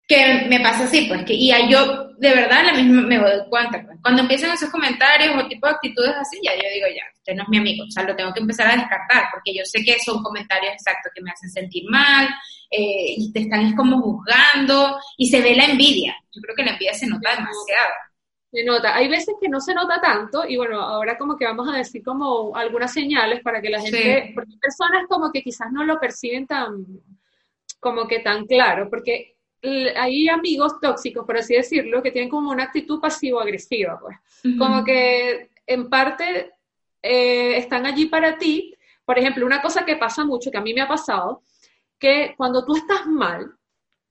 B: que me pasa así, pues, que, y yo de verdad la misma me doy cuenta, pues, cuando empiezan esos comentarios o tipo de actitudes así, ya yo digo, ya, usted no es mi amigo, o sea, lo tengo que empezar a descartar, porque yo sé que son comentarios exactos que me hacen sentir mal, eh, y te están como juzgando, y se ve la envidia, yo creo que la envidia se nota demasiado.
A: Se nota, hay veces que no se nota tanto, y bueno, ahora como que vamos a decir como algunas señales para que la gente, porque personas como que quizás no lo perciben tan, como que tan claro, porque hay amigos tóxicos, por así decirlo, que tienen como una actitud pasivo-agresiva, pues. Como que en parte eh, están allí para ti. Por ejemplo, una cosa que pasa mucho, que a mí me ha pasado, que cuando tú estás mal,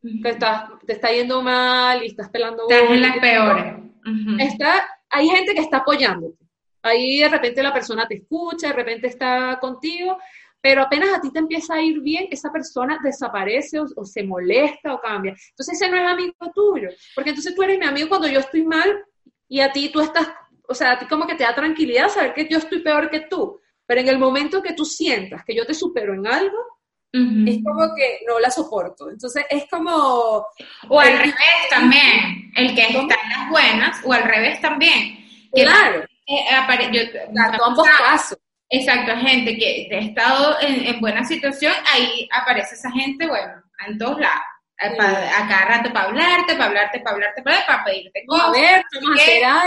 A: que estás, te está yendo mal y estás pelando...
B: Estás en las peores.
A: está, hay gente que está apoyándote. Ahí de repente la persona te escucha, de repente está contigo, pero apenas a ti te empieza a ir bien, esa persona desaparece o, se molesta o cambia. Entonces ese no es amigo tuyo, porque entonces tú eres mi amigo cuando yo estoy mal y a ti tú estás, o sea, a ti como que te da tranquilidad saber que yo estoy peor que tú, pero en el momento que tú sientas que yo te supero en algo, es como que no la soporto. Entonces es como...
B: O al revés también, el que está en las buenas, o al revés también.
A: Claro.
B: Eh, yo,
A: ambos casos.
B: Exacto, gente que ha estado en, buena situación, ahí aparece esa gente, bueno, en todos lados. Eh, a cada rato para hablarte, para hablarte, para hablarte, para, pedirte cosas.
A: A ver,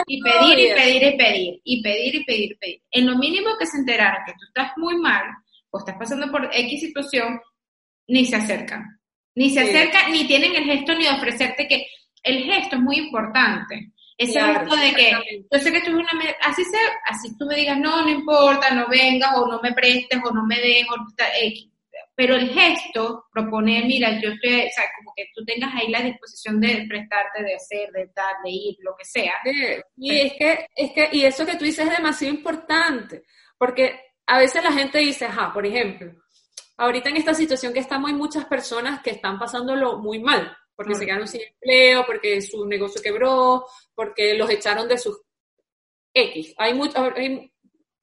B: y pedir y pedir y pedir, y pedir y pedir y pedir. En lo mínimo que se enteraron que tú estás muy mal o estás pasando por X situación, ni se acercan. Ni se acercan, ni tienen el gesto ni de ofrecerte que el gesto es muy importante. Ese claro, de que yo sé que tú una así sea, así tú me digas, no, no importa, no vengas, o no me prestes, o no me dejes, pero el gesto propone, mira, yo estoy, o sea, como que tú tengas ahí la disposición de prestarte, de hacer, de dar, de ir, lo que sea.
A: y es que, es que, y eso que tú dices es demasiado importante, porque a veces la gente dice, ajá, por ejemplo, ahorita en esta situación que estamos, hay muchas personas que están pasándolo muy mal, porque se quedaron sin empleo, porque su negocio quebró, porque los echaron de sus X. Hay mucho,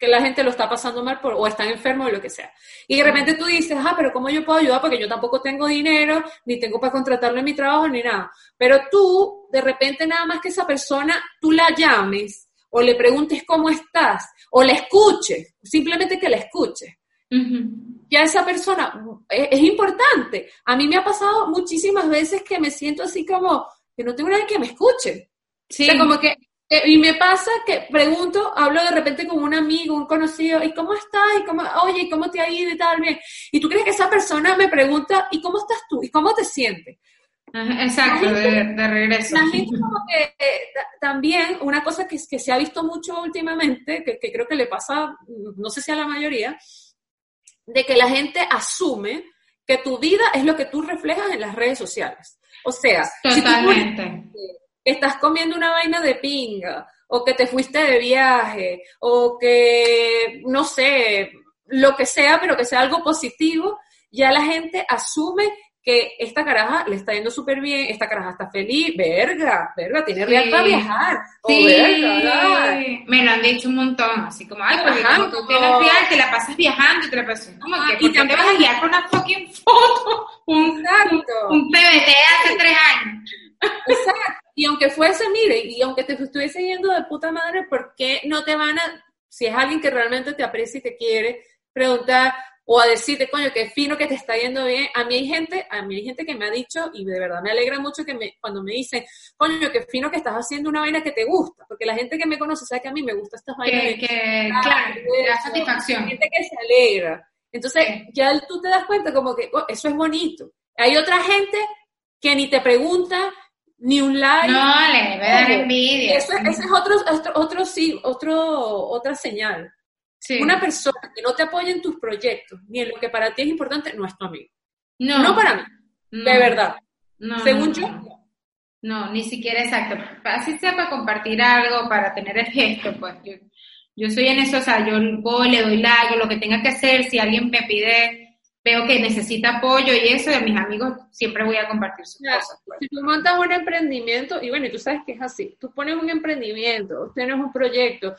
A: que la gente lo está pasando mal por, o están enfermos o lo que sea. Y de repente tú dices, ah, pero ¿cómo yo puedo ayudar? Porque yo tampoco tengo dinero, ni tengo para contratarle en mi trabajo, ni nada. Pero tú, de repente, nada más que esa persona, tú la llames o le preguntes cómo estás, o la escuches, simplemente que la escuches. Ya esa persona es, importante. A mí me ha pasado muchísimas veces que me siento así como que no tengo nadie que me escuche. Sí. O sea, como que eh, y me pasa que pregunto, hablo de repente con un amigo, un conocido, ¿y cómo estás? ¿Y cómo, oye, ¿y cómo te ha ido y tal? Bien. Y tú crees que esa persona me pregunta, ¿y cómo estás tú? ¿Y cómo te sientes?
B: exacto, de, regreso.
A: La gente como que eh, también, una cosa que, que, se ha visto mucho últimamente, que, que creo que le pasa, no sé si a la mayoría, de que la gente asume que tu vida es lo que tú reflejas en las redes sociales. O sea,
B: Totalmente
A: estás comiendo una vaina de pinga, o que te fuiste de viaje, o que, no sé, lo que sea, pero que sea algo positivo, ya la gente asume que esta caraja le está yendo súper bien, esta caraja está feliz, verga, verga, tiene real para viajar.
B: Sí, verga, me lo han dicho un montón, así como, ay, porque tú tienes real, te la pasas viajando y te la pasas, como que, y te vas a guiar con una fucking foto? Un, un, un PBT hace tres años.
A: Exacto. Y aunque fuese, mire, y aunque te estuviese yendo de puta madre, ¿por qué no te van a, si es alguien que realmente te aprecia y te quiere, preguntar o a decirte, coño, qué fino que te está yendo bien? A mí hay gente, a mí hay gente que me ha dicho, y de verdad me alegra mucho que me, cuando me dicen, coño, qué fino que estás haciendo una vaina que te gusta, porque la gente que me conoce sabe que a mí me gusta estas vainas.
B: Que, que claro, da satisfacción.
A: Gente que se alegra. Entonces, ya tú te das cuenta como que oh, eso es bonito. Hay otra gente que ni te pregunta, ni un like.
B: No, le debe dar envidia.
A: Eso, ese es otro, otro, sí, otro, otra señal. Una persona que no te apoya en tus proyectos, ni en lo que para ti es importante, no es tu amigo. No. No para mí. De verdad. No, Según yo.
B: No, ni siquiera exacto. Así sea para compartir algo, para tener el gesto, pues yo, yo soy en eso, o sea, yo voy, le doy like, lo que tenga que hacer, si alguien me pide veo que necesita apoyo y eso, de mis amigos siempre voy a compartir sus cosas.
A: Pues. Si tú montas un emprendimiento, y bueno, y tú sabes que es así, tú pones un emprendimiento, tienes un proyecto,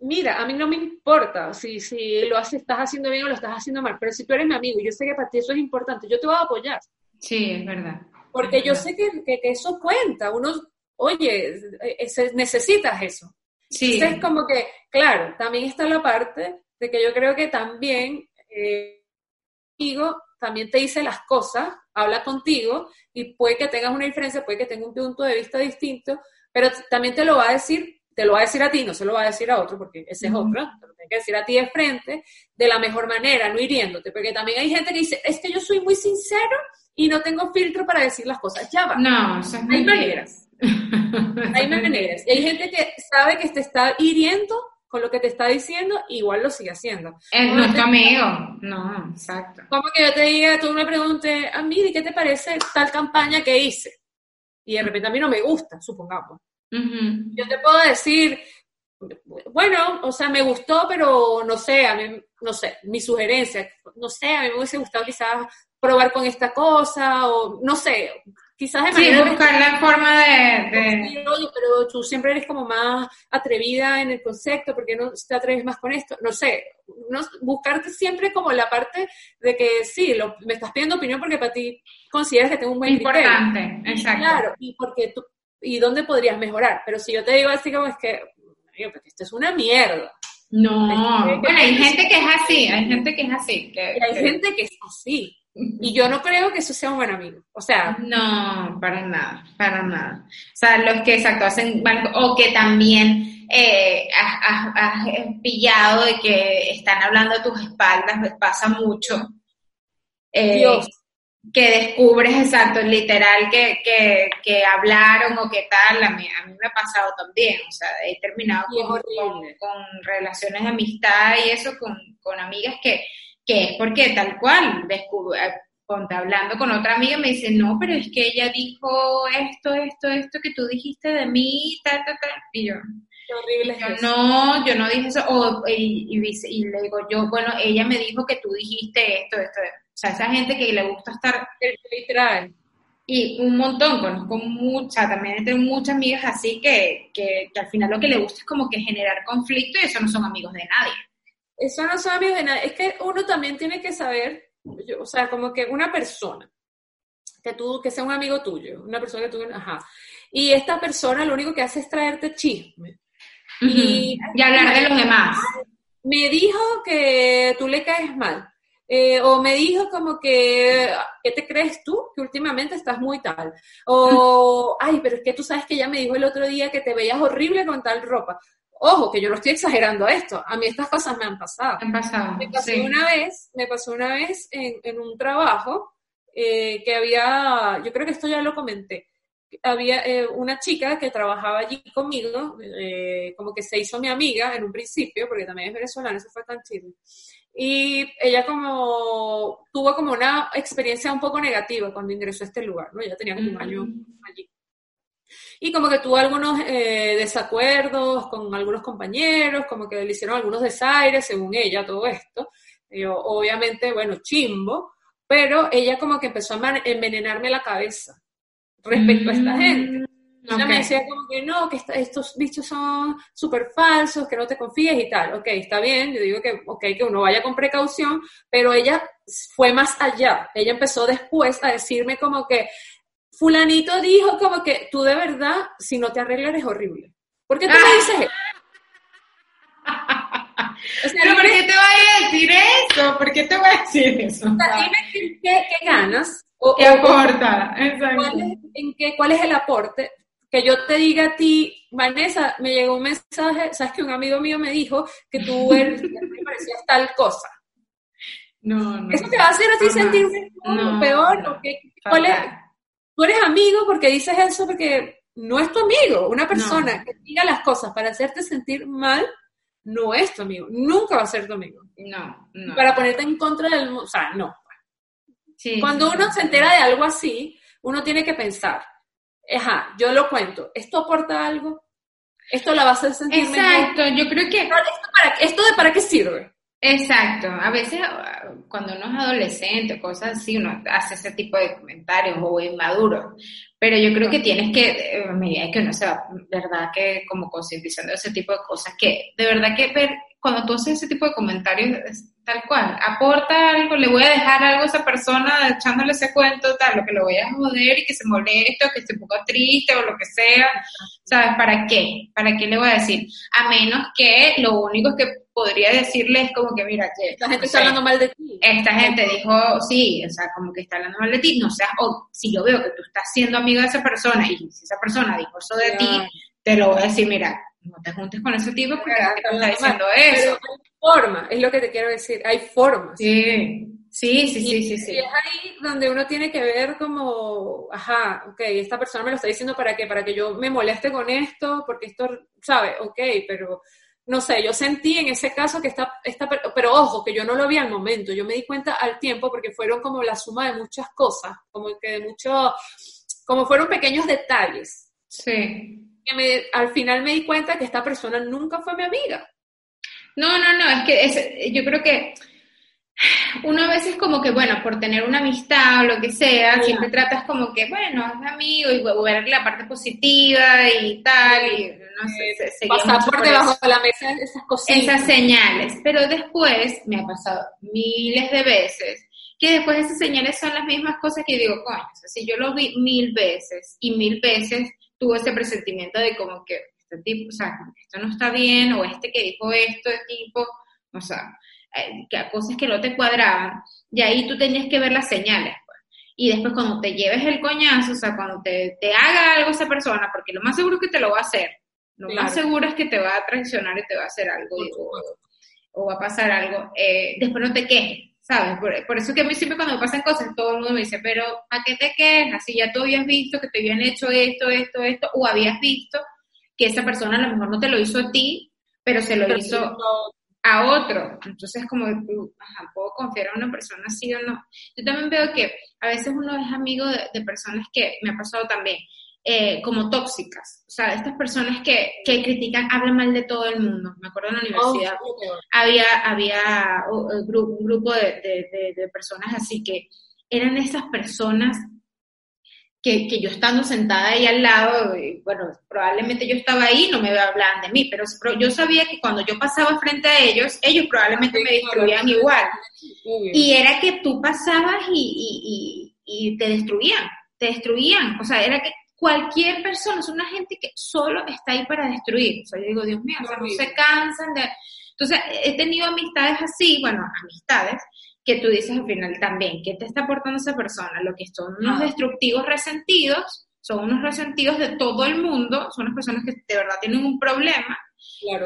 A: mira, a mí no me importa si, si lo haces, estás haciendo bien o lo estás haciendo mal, pero si tú eres mi amigo yo sé que para ti eso es importante, yo te voy a apoyar.
B: Sí, es verdad.
A: Porque yo sé que, que, eso cuenta, uno, oye, necesitas eso. Sí. Entonces es como que, claro, también está la parte de que yo creo que también... Eh, también te dice las cosas, habla contigo y puede que tengas una diferencia, puede que tenga un punto de vista distinto, pero también te lo va a decir, te lo va a decir a ti, no se lo va a decir a otro, porque ese es otro, te lo tiene que decir a ti de frente, de la mejor manera, no hiriéndote, porque también hay gente que dice, es que yo soy muy sincero y no tengo filtro para decir las cosas, ya va.
B: No,
A: hay maneras. hay maneras. Y hay gente que sabe que te está hiriendo con lo que te está diciendo, igual lo sigue haciendo.
B: Es nuestro amigo, no, exacto.
A: Como que yo te diga, tú me preguntes, a mí, ¿qué te parece tal campaña que hice? Y de repente a mí no me gusta, supongamos. Yo te puedo decir, bueno, o sea, me gustó, pero no sé, a mí, no sé, mi sugerencia, no sé, a mí me hubiese gustado quizás probar con esta cosa, o no sé, quizás de
B: manera... Sí, buscar la forma de,
A: pero tú siempre eres como más atrevida en el concepto, porque no te atreves más con esto? No sé, no, buscarte siempre como la parte de que sí, lo, me estás pidiendo opinión porque para ti consideras que tengo un buen
B: Importante, exacto.
A: Claro, y porque tú, y dónde podrías mejorar. Pero si yo te digo así como es que, esto es una mierda.
B: No, bueno, hay gente que es así, hay gente que es así.
A: y hay gente que es así. Y yo no creo que eso sea un buen amigo. O sea.
B: No, para nada, para nada. O sea, los que exacto hacen, o que también eh, has, pillado de que están hablando a tus espaldas, pasa mucho. Eh, Dios. Que descubres, exacto, literal, que, que, que, hablaron o qué tal, a mí, a mí me ha pasado también, o sea, he terminado con, con, relaciones de amistad y eso con, con amigas que, que es porque tal cual, descubre, eh, hablando con otra amiga me dice, no, pero es que ella dijo esto, esto, esto que tú dijiste de mí, tal, tal, tal, y yo,
A: horrible
B: yo no, yo no dije eso, o, y, y, le digo yo, bueno, ella me dijo que tú dijiste esto, esto, o sea, esa gente que le gusta estar
A: literal.
B: y un montón, conozco muchas, también tengo muchas amigas así que, que, al final lo que le gusta es como que generar conflicto y eso no son amigos de nadie.
A: Eso no son amigos de nadie, es que uno también tiene que saber, o sea, como que una persona, que tú, que sea un amigo tuyo, una persona que tú, ajá, y esta persona lo único que hace es traerte chisme.
B: y, y hablar de los demás.
A: Me dijo que tú le caes mal eh, o me dijo como que, ¿qué te crees tú? Que últimamente estás muy tal. O, ay, pero es que tú sabes que ella me dijo el otro día que te veías horrible con tal ropa. Ojo, que yo no estoy exagerando esto. A mí estas cosas me han pasado.
B: Han pasado.
A: Me pasó una vez, me pasó una vez en, en un trabajo eh, que había, yo creo que esto ya lo comenté. Había eh, una chica que trabajaba allí conmigo, como que se hizo mi amiga en un principio, porque también es venezolana, eso fue tan chido. Y ella como tuvo como una experiencia un poco negativa cuando ingresó a este lugar, ¿no? Ella tenía como un año allí. Y como que tuvo algunos eh, desacuerdos con algunos compañeros, como que le hicieron algunos desaires, según ella, todo esto. obviamente, bueno, chimbo, pero ella como que empezó a envenenarme la cabeza respecto a esta gente. Ella me decía como que no, que estos bichos son súper falsos, que no te confíes y tal. Ok, está bien, yo digo que, okay, que uno vaya con precaución, pero ella fue más allá. Ella empezó después a decirme como que, fulanito dijo como que tú de verdad, si no te arreglas eres horrible. ¿Por qué tú me dices eso?
B: ¿Pero por qué te voy a decir eso? ¿Por qué te voy a decir eso?
A: dime qué, ganas.
B: O, ¿Qué aporta? Exacto.
A: en qué, ¿Cuál es el aporte? Que yo te diga a ti, Vanessa, me llegó un mensaje, sabes que un amigo mío me dijo que tú eres, me parecías tal cosa.
B: No, no.
A: Eso te va a hacer a ti sentirte peor. porque, tú eres amigo porque dices eso porque no es tu amigo. Una persona que diga las cosas para hacerte sentir mal no es tu amigo. Nunca va a ser tu amigo.
B: No, no.
A: Para ponerte en contra del... O sea, no. Cuando uno se entera de algo así, uno tiene que pensar, ajá, yo lo cuento, ¿esto aporta algo? ¿Esto la va a hacer sentir
B: Exacto, yo creo que...
A: ¿Esto, para, ¿Esto de para qué sirve?
B: Exacto, a veces cuando uno es adolescente, cosas así, uno hace ese tipo de comentarios o inmaduro, pero yo creo que tienes que, a medida que uno se va, verdad que como concientizando ese tipo de cosas, que de verdad que ver, cuando tú haces ese tipo de comentarios, tal cual, aporta algo, le voy a dejar algo a esa persona echándole ese cuento, tal, lo que lo voy a joder y que se moleste o que esté un poco triste o lo que sea, ¿sabes? ¿Para qué? ¿Para qué le voy a decir? A menos que lo único que podría decirle es como que, mira, que...
A: Esta gente está hablando mal de ti.
B: Esta gente dijo, sí, o sea, como que está hablando mal de ti, no sea, o si yo veo que tú estás siendo amigo de esa persona y si esa persona dijo eso de ti, te lo voy a decir, mira, no te juntes con ese tipo porque te está diciendo eso.
A: Pero hay forma, es lo que te quiero decir, hay formas.
B: Sí, sí, sí, sí, sí, sí.
A: Y es ahí donde uno tiene que ver como, ajá, ok, esta persona me lo está diciendo para qué, para que yo me moleste con esto, porque esto, ¿sabe? Ok, pero no sé, yo sentí en ese caso que esta, esta, pero ojo, que yo no lo vi al momento, yo me di cuenta al tiempo porque fueron como la suma de muchas cosas, como que de mucho, como fueron pequeños detalles.
B: Sí
A: al final me di cuenta que esta persona nunca fue mi amiga.
B: No, no, no, es que yo creo que uno a veces como que, bueno, por tener una amistad o lo que sea, siempre tratas como que, bueno, es amigo y ver la parte positiva y tal, y no sé,
A: se, Pasar por debajo de la mesa esas cosas.
B: Esas señales, pero después me ha pasado miles de veces que después esas señales son las mismas cosas que digo, coño, o sea, si yo lo vi mil veces y mil veces tuvo ese presentimiento de como que este tipo, o sea, esto no está bien, o este que dijo esto de tipo, o sea, eh, que cosas que no te cuadraban, y ahí tú tenías que ver las señales. Pues. Y después cuando te lleves el coñazo, o sea, cuando te, te, haga algo esa persona, porque lo más seguro es que te lo va a hacer, lo más seguro es que te va a traicionar y te va a hacer algo, o, va a pasar algo, eh, después no te quejes. ¿Sabes? Por, eso que a mí siempre cuando me pasan cosas, todo el mundo me dice, pero ¿a qué te quejas? Si ya tú habías visto que te habían hecho esto, esto, esto, o habías visto que esa persona a lo mejor no te lo hizo a ti, pero se lo hizo a otro. Entonces, como tú, ajá, ¿puedo confiar a una persona así o no? Yo también veo que a veces uno es amigo de personas que me ha pasado también, eh, como tóxicas. O sea, estas personas que, que, critican, hablan mal de todo el mundo. Me acuerdo en la universidad, había, había un grupo de, de, de, personas así que eran esas personas que, que, yo estando sentada ahí al lado, bueno, probablemente yo estaba ahí, no me hablaban de mí, pero yo sabía que cuando yo pasaba frente a ellos, ellos probablemente me destruían igual. Y era que tú pasabas y, y, y, te destruían, te destruían. O sea, era que cualquier persona, es una gente que solo está ahí para destruir. O sea, yo digo, Dios mío, o sea, no se cansan de... Entonces, he tenido amistades así, bueno, amistades, que tú dices al final también, ¿qué te está aportando esa persona? Lo que son unos destructivos resentidos, son unos resentidos de todo el mundo, son unas personas que de verdad tienen un problema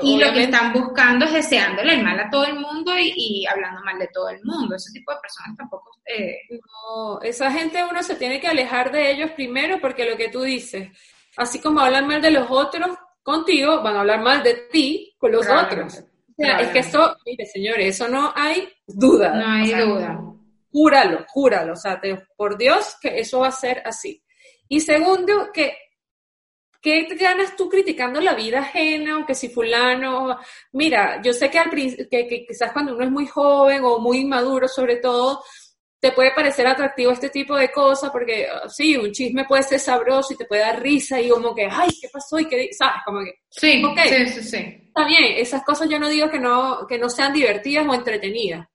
B: y lo que están buscando es deseándole el mal a todo el mundo y, hablando mal de todo el mundo. Ese tipo de personas tampoco... Eh...
A: No, esa gente uno se tiene que alejar de ellos primero porque lo que tú dices, así como hablan mal de los otros contigo, van a hablar mal de ti con los otros es que eso, mire, señores, eso no hay duda.
B: No hay duda.
A: Júralo, júralo, o sea, por Dios que eso va a ser así. Y segundo, que ¿qué ganas tú criticando la vida ajena o que si fulano? Mira, yo sé que, al, que, que, quizás cuando uno es muy joven o muy inmaduro sobre todo, te puede parecer atractivo este tipo de cosas porque ah, sí, un chisme puede ser sabroso y te puede dar risa y como que, ay, ¿qué pasó? Y qué, ¿sabes? Como que,
B: sí, sí, sí, sí.
A: Está bien, esas cosas yo no digo que no, que no sean divertidas o entretenidas.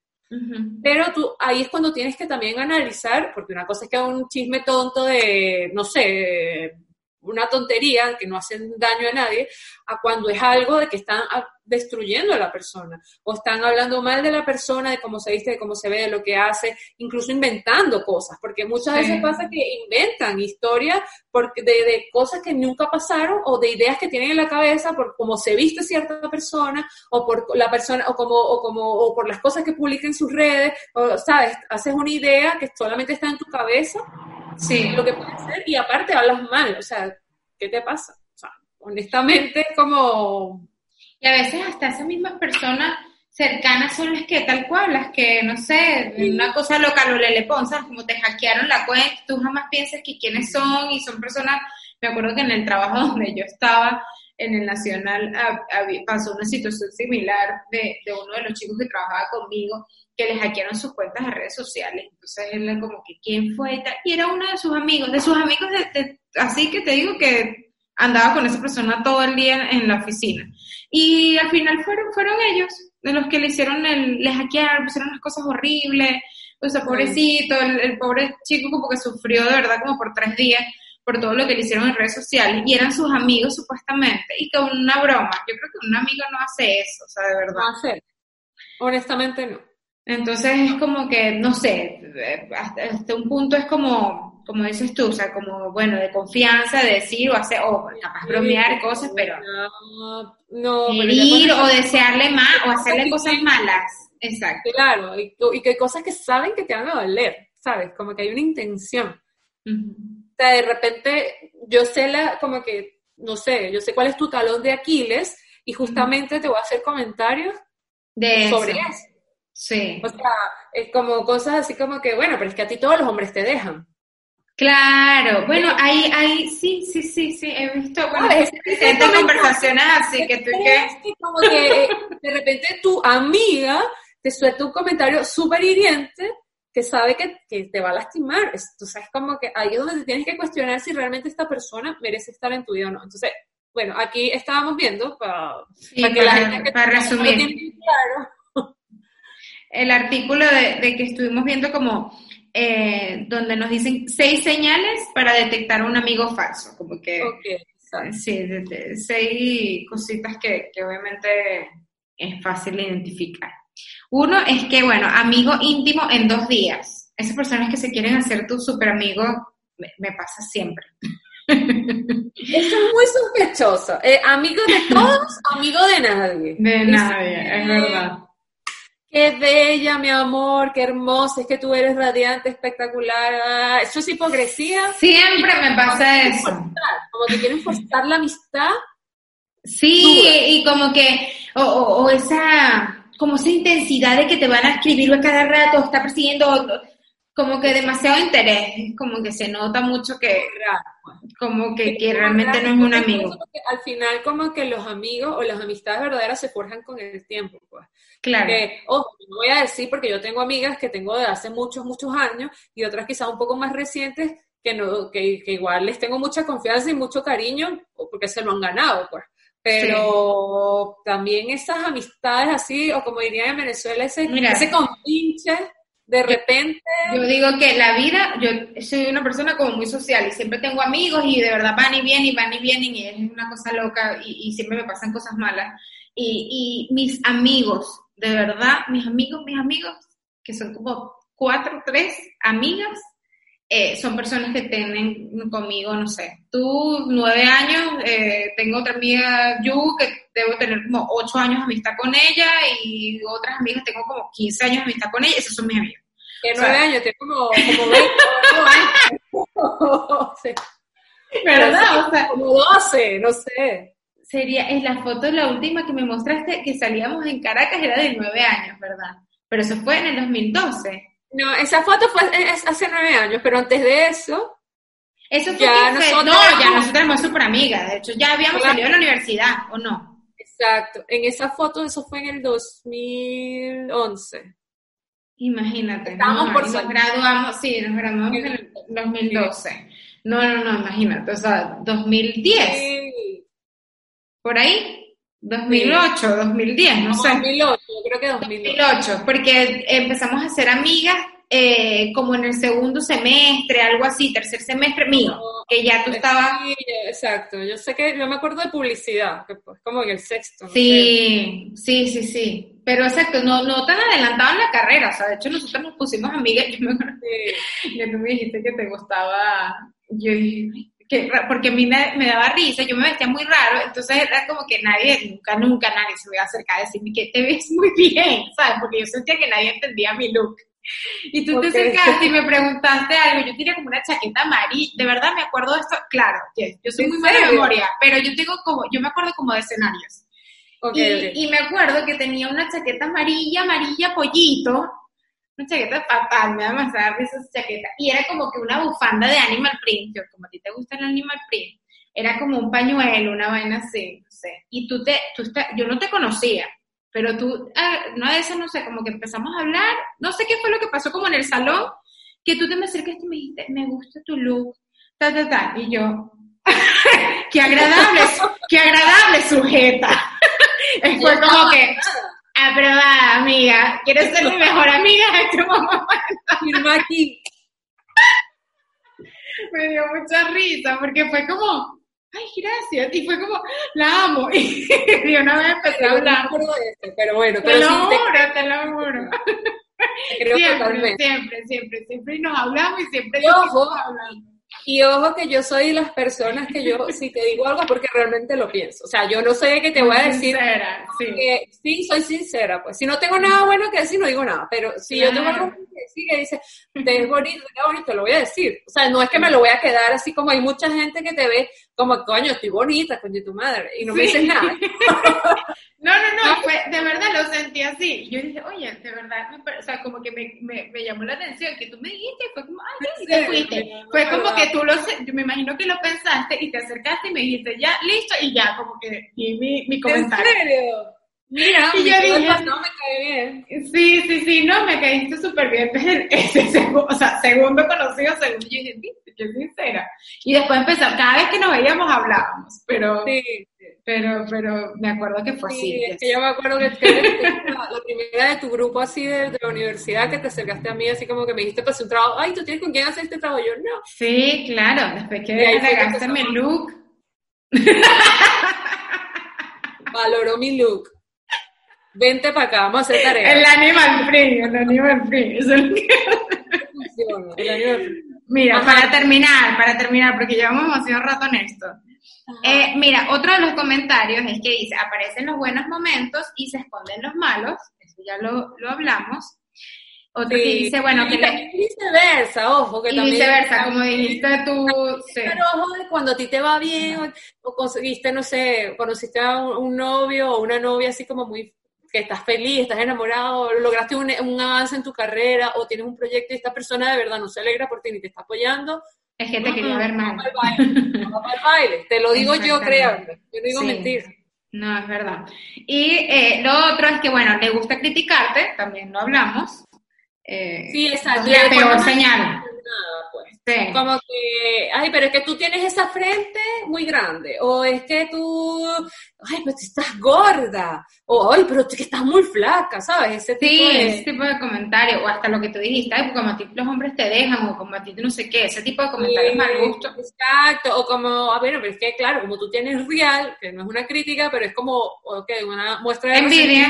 A: Pero tú, ahí es cuando tienes que también analizar, porque una cosa es que un chisme tonto de, no sé, una tontería que no hacen daño a nadie, a cuando es algo de que están destruyendo a la persona o están hablando mal de la persona, de cómo se viste, de cómo se ve, de lo que hace, incluso inventando cosas, porque muchas veces pasa que inventan historias porque de, cosas que nunca pasaron o de ideas que tienen en la cabeza por cómo se viste cierta persona o por la persona o como o como o por las cosas que publica en sus redes, o sabes, haces una idea que solamente está en tu cabeza Sí, lo que puede ser, y aparte hablas mal, o sea, ¿qué te pasa? O sea, honestamente, como...
B: Y a veces hasta esas mismas personas cercanas son las que, tal cual, las que, no sé, una cosa local o le ¿sabes? Como te hackearon la cuenta, tú jamás piensas que quiénes son y son personas, me acuerdo que en el trabajo donde yo estaba, en el Nacional, pasó una situación similar de, de uno de los chicos que trabajaba conmigo que le hackearon sus cuentas de redes sociales. Entonces él era como que, ¿quién fue? Y era uno de sus amigos, de sus amigos, de, así que te digo que andaba con esa persona todo el día en la oficina. Y al final fueron, fueron ellos, de los que le hicieron el, le hackearon, pusieron unas cosas horribles, o sea, pobrecito, el, pobre chico como que sufrió de verdad como por tres días por todo lo que le hicieron en redes sociales, y eran sus amigos supuestamente, y con una broma. Yo creo que un amigo no hace eso, o sea, de verdad.
A: No hace. Honestamente no.
B: Entonces es como que, no sé, hasta, un punto es como, como dices tú, o sea, como, bueno, de confianza, de decir o hacer, o capaz bromear cosas, pero no, no ir o desearle más, o hacerle cosas malas. Exacto.
A: Claro, y, que hay cosas que saben que te van a doler, ¿sabes? Como que hay una intención. O sea, de repente, yo sé la, como que, no sé, yo sé cuál es tu talón de Aquiles, y justamente te voy a hacer comentarios
B: de
A: sobre eso.
B: Sí.
A: O sea, es como cosas así como que, bueno, pero es que a ti todos los hombres te dejan.
B: Claro, bueno, ahí, ahí, sí, sí, sí, sí, he visto, bueno, ah, es, conversaciones así que tú que...
A: Como que de repente tu amiga te suelta un comentario súper hiriente que sabe que, que, te va a lastimar. Entonces es como que ahí es donde te tienes que cuestionar si realmente esta persona merece estar en tu vida o no. Entonces, bueno, aquí estábamos viendo para,
B: que la gente para resumir. claro, el artículo de, que estuvimos viendo como eh, donde nos dicen seis señales para detectar a un amigo falso, como que sí, seis cositas que, obviamente es fácil de identificar. Uno es que, bueno, amigo íntimo en dos días. Esas personas que se quieren hacer tu super amigo, me, pasa siempre.
A: Eso es muy sospechoso. Eh, amigo de todos, amigo de nadie.
B: De nadie, es verdad.
A: Qué bella, mi amor, qué hermosa, es que tú eres radiante, espectacular. Ah, eso es hipocresía.
B: Siempre me pasa eso.
A: como que quieren forzar la amistad.
B: Sí, y como que, o, esa, como esa intensidad de que te van a escribir a cada rato, está persiguiendo, como que demasiado interés, como que se nota mucho que, como que, que realmente no es un amigo.
A: Al final, como que los amigos o las amistades verdaderas se forjan con el tiempo, pues.
B: Claro.
A: Que, ojo, no voy a decir porque yo tengo amigas que tengo de hace muchos, muchos años y otras quizás un poco más recientes que, no, que, que igual les tengo mucha confianza y mucho cariño porque se lo han ganado, pues. Pero también esas amistades así, o como dirían en Venezuela, ese,
B: Mira.
A: ese compinche de repente.
B: Yo digo que la vida, yo soy una persona como muy social y siempre tengo amigos y de verdad van y vienen y van y vienen y es una cosa loca y, y siempre me pasan cosas malas. Y, y mis amigos, de verdad, mis amigos, mis amigos, que son como cuatro, tres amigas, eh, son personas que tienen conmigo, no sé, tú nueve años, eh, tengo otra amiga, Yu, que debo tener como ocho años de amistad con ella y otras amigas tengo como 15 años de amistad con ella, esas son mis amigas.
A: Que
B: O sea,
A: nueve años, tiene como, como 20, ¿no? Sí.
B: ¿Verdad? O sea,
A: como 12, no sé.
B: sería, es la foto, la última que me mostraste, que salíamos en Caracas, era de nueve años, ¿verdad? Pero eso fue en el 2012.
A: No, esa foto fue hace nueve años, pero antes de eso,
B: Eso fue
A: Ya nosotras-
B: no, ya nosotros éramos súper amigas, de hecho, ya habíamos
A: Claro.
B: salido de la universidad, ¿o no?
A: exacto, en esa foto, eso fue en el 2011.
B: Imagínate.
A: Estábamos
B: no,
A: por
B: nos graduamos, sí, nos graduamos en el 2012. No, no, no, imagínate, o sea, 2010,
A: Sí,
B: por ahí, 2008, 2010, no
A: como
B: sé.
A: 2008, yo creo que 2008.
B: 2008, porque empezamos a ser amigas eh, como en el segundo semestre, algo así, tercer semestre mío, que ya tú estabas...
A: Sí, exacto, yo sé que, yo me acuerdo de publicidad, que fue como en el sexto. no sé.
B: Sí, sí, sí, sí. Pero exacto, no, no tan adelantado en la carrera, o sea, de hecho nosotros nos pusimos amigas, yo me acuerdo
A: Sí.
B: que tú me dijiste que te gustaba, yo dije, "Ay, qué ra-", porque a mí me, me daba risa, yo me vestía muy raro, entonces era como que nadie, nunca, nunca nadie se me iba a acercar a decirme que te ves muy bien, ¿sabes? Porque yo sentía que nadie entendía mi look. Y tú
A: Ok.
B: te acercaste y me preguntaste algo, yo tenía como una chaqueta amarilla, de verdad me acuerdo de esto, claro, yes, yo soy
A: ¿En
B: muy mala
A: serio?
B: memoria, pero yo tengo como, yo me acuerdo como de escenarios.
A: Ok,
B: Y,
A: ok.
B: y me acuerdo que tenía una chaqueta amarilla, amarilla pollito, una chaqueta fatal, me da demasiada risa esa chaqueta, y era como que una bufanda de Animal Print, yo, como a ti te gusta el Animal Print, era como un pañuelo, una vaina así, no sé, y tú te, tú te- yo no te conocía, pero tú, ah, no de eso, no sé, como que empezamos a hablar, no sé qué fue lo que pasó como en el salón, que tú te me acercaste y me dijiste, me gusta tu look, ta, ta, ta, y yo, qué agradable, qué agradable sujeta. Fue como que, aprobada, amiga, ¿quieres ser mi mejor amiga en este momento?
A: Firma aquí.
B: Me dio mucha risa porque fue como, ay, gracias, y fue como, la amo. Y de una vez empecé a hablar.
A: de eso, pero bueno,
B: Te lo juro, te lo juro.
A: creo
B: Siempre,
A: totalmente.
B: siempre, siempre, siempre y nos hablamos y siempre
A: Y ojo,
B: hablando.
A: Y ojo que yo soy de las personas que yo, si te digo algo, porque realmente lo pienso. O sea, yo no sé qué te voy a decir.
B: Sincera, sí.
A: que sí, soy sincera, pues. Si no tengo nada bueno que decir, no digo nada. Pero si yo tengo algo que decir que dice, te es bonito, te es bonito, lo voy a decir. O sea, no es que me lo voy a quedar así como hay mucha gente que te ve como, coño, estoy bonita, coño, tu madre. Y no me dices nada.
B: No, no, no, fue, de verdad lo sentí así. Yo dije, oye, de verdad, me o sea, como que me, me, me llamó la atención que tú me dijiste, y fue como, ay, sí, te fuiste. Fue como que tú lo, yo me imagino que lo pensaste y te acercaste y me dijiste, ya, listo, y ya, como que di mi, mi
A: ¿En
B: comentario.
A: serio? Mira,
B: Y yo dije-
A: pasado me cae bien.
B: Sí, sí, sí, no, me caíste súper bien desde ese segundo, o sea, segundo conocido, segundo, yo dije, viste, qué sincera. Y después empezó, cada vez que nos veíamos hablábamos, pero,
A: Sí,
B: pero, pero me acuerdo que fue
A: sí,
B: así.
A: es que yo me acuerdo que, que la, la primera de tu grupo así de, de la universidad que te acercaste a mí así como que me dijiste pues un trabajo, ay, ¿tú tienes con quién hacer este trabajo? Yo no.
B: Sí, claro, después que
A: que
B: agregaste mi look,
A: valoró mi look. Vente para acá, vamos a hacer tarea.
B: el animal free, el animal free. es que-
A: Funciona, el año-
B: Mira,
A: Ajá.
B: para terminar, para terminar, porque llevamos demasiado rato en esto. Eh, mira, otro de los comentarios es que dice, aparecen los buenos momentos y se esconden los malos, eso ya lo, lo hablamos. Otro que
A: Sí.
B: dice, bueno,
A: y
B: que le-
A: viceversa, ojo, que
B: y
A: también
B: viceversa, como dijiste tú, sí.
A: Pero ojo de cuando a ti te va bien o, o conseguiste, no sé, conociste a un, un novio o una novia así como muy que estás feliz, estás enamorado, lograste un, un avance en tu carrera o tienes un proyecto y esta persona de verdad no se alegra por ti ni te está apoyando,
B: es que te quería ver mal.
A: vamos al baile, vamos al baile. Te lo digo yo, créanme, yo no digo
B: Sí.
A: mentir.
B: No, es verdad. Y eh, lo otro es que, bueno, le gusta criticarte, también lo hablamos. Eh,
A: Sí, exacto.
B: La peor señal.
A: Como que, ay, pero es que tú tienes esa frente muy grande, o es que tú, ay, pues estás gorda, o ay, pero que estás muy flaca, ¿sabes?
B: Ese tipo sí, de... ese tipo de comentarios, o hasta lo que tú dijiste, ay, como a ti los hombres te dejan, o como a ti no sé qué, ese tipo de comentarios mal gusto.
A: Exacto, o como, a ver, pero es que claro, como tú tienes real, que no es una crítica, pero es como, ok, una muestra de...
B: Envidia.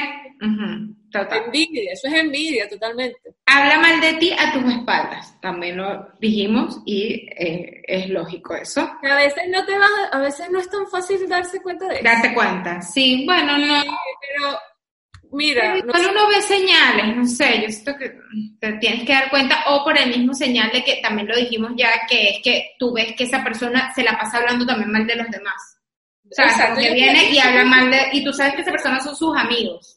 A: Envidia, eso es envidia totalmente.
B: Habla mal de ti a tus espaldas, también lo dijimos y eh, es lógico eso.
A: A veces no te va, a veces no es tan fácil darse cuenta de eso.
B: Darte cuenta, sí, bueno, no.
A: pero mira.
B: Cuando uno ve señales, no sé, yo siento que te tienes que dar cuenta, o por el mismo señal de que también lo dijimos ya, que es que tú ves que esa persona se la pasa hablando también mal de los demás. O sea, que viene y habla mal de, y tú sabes que esa persona son sus amigos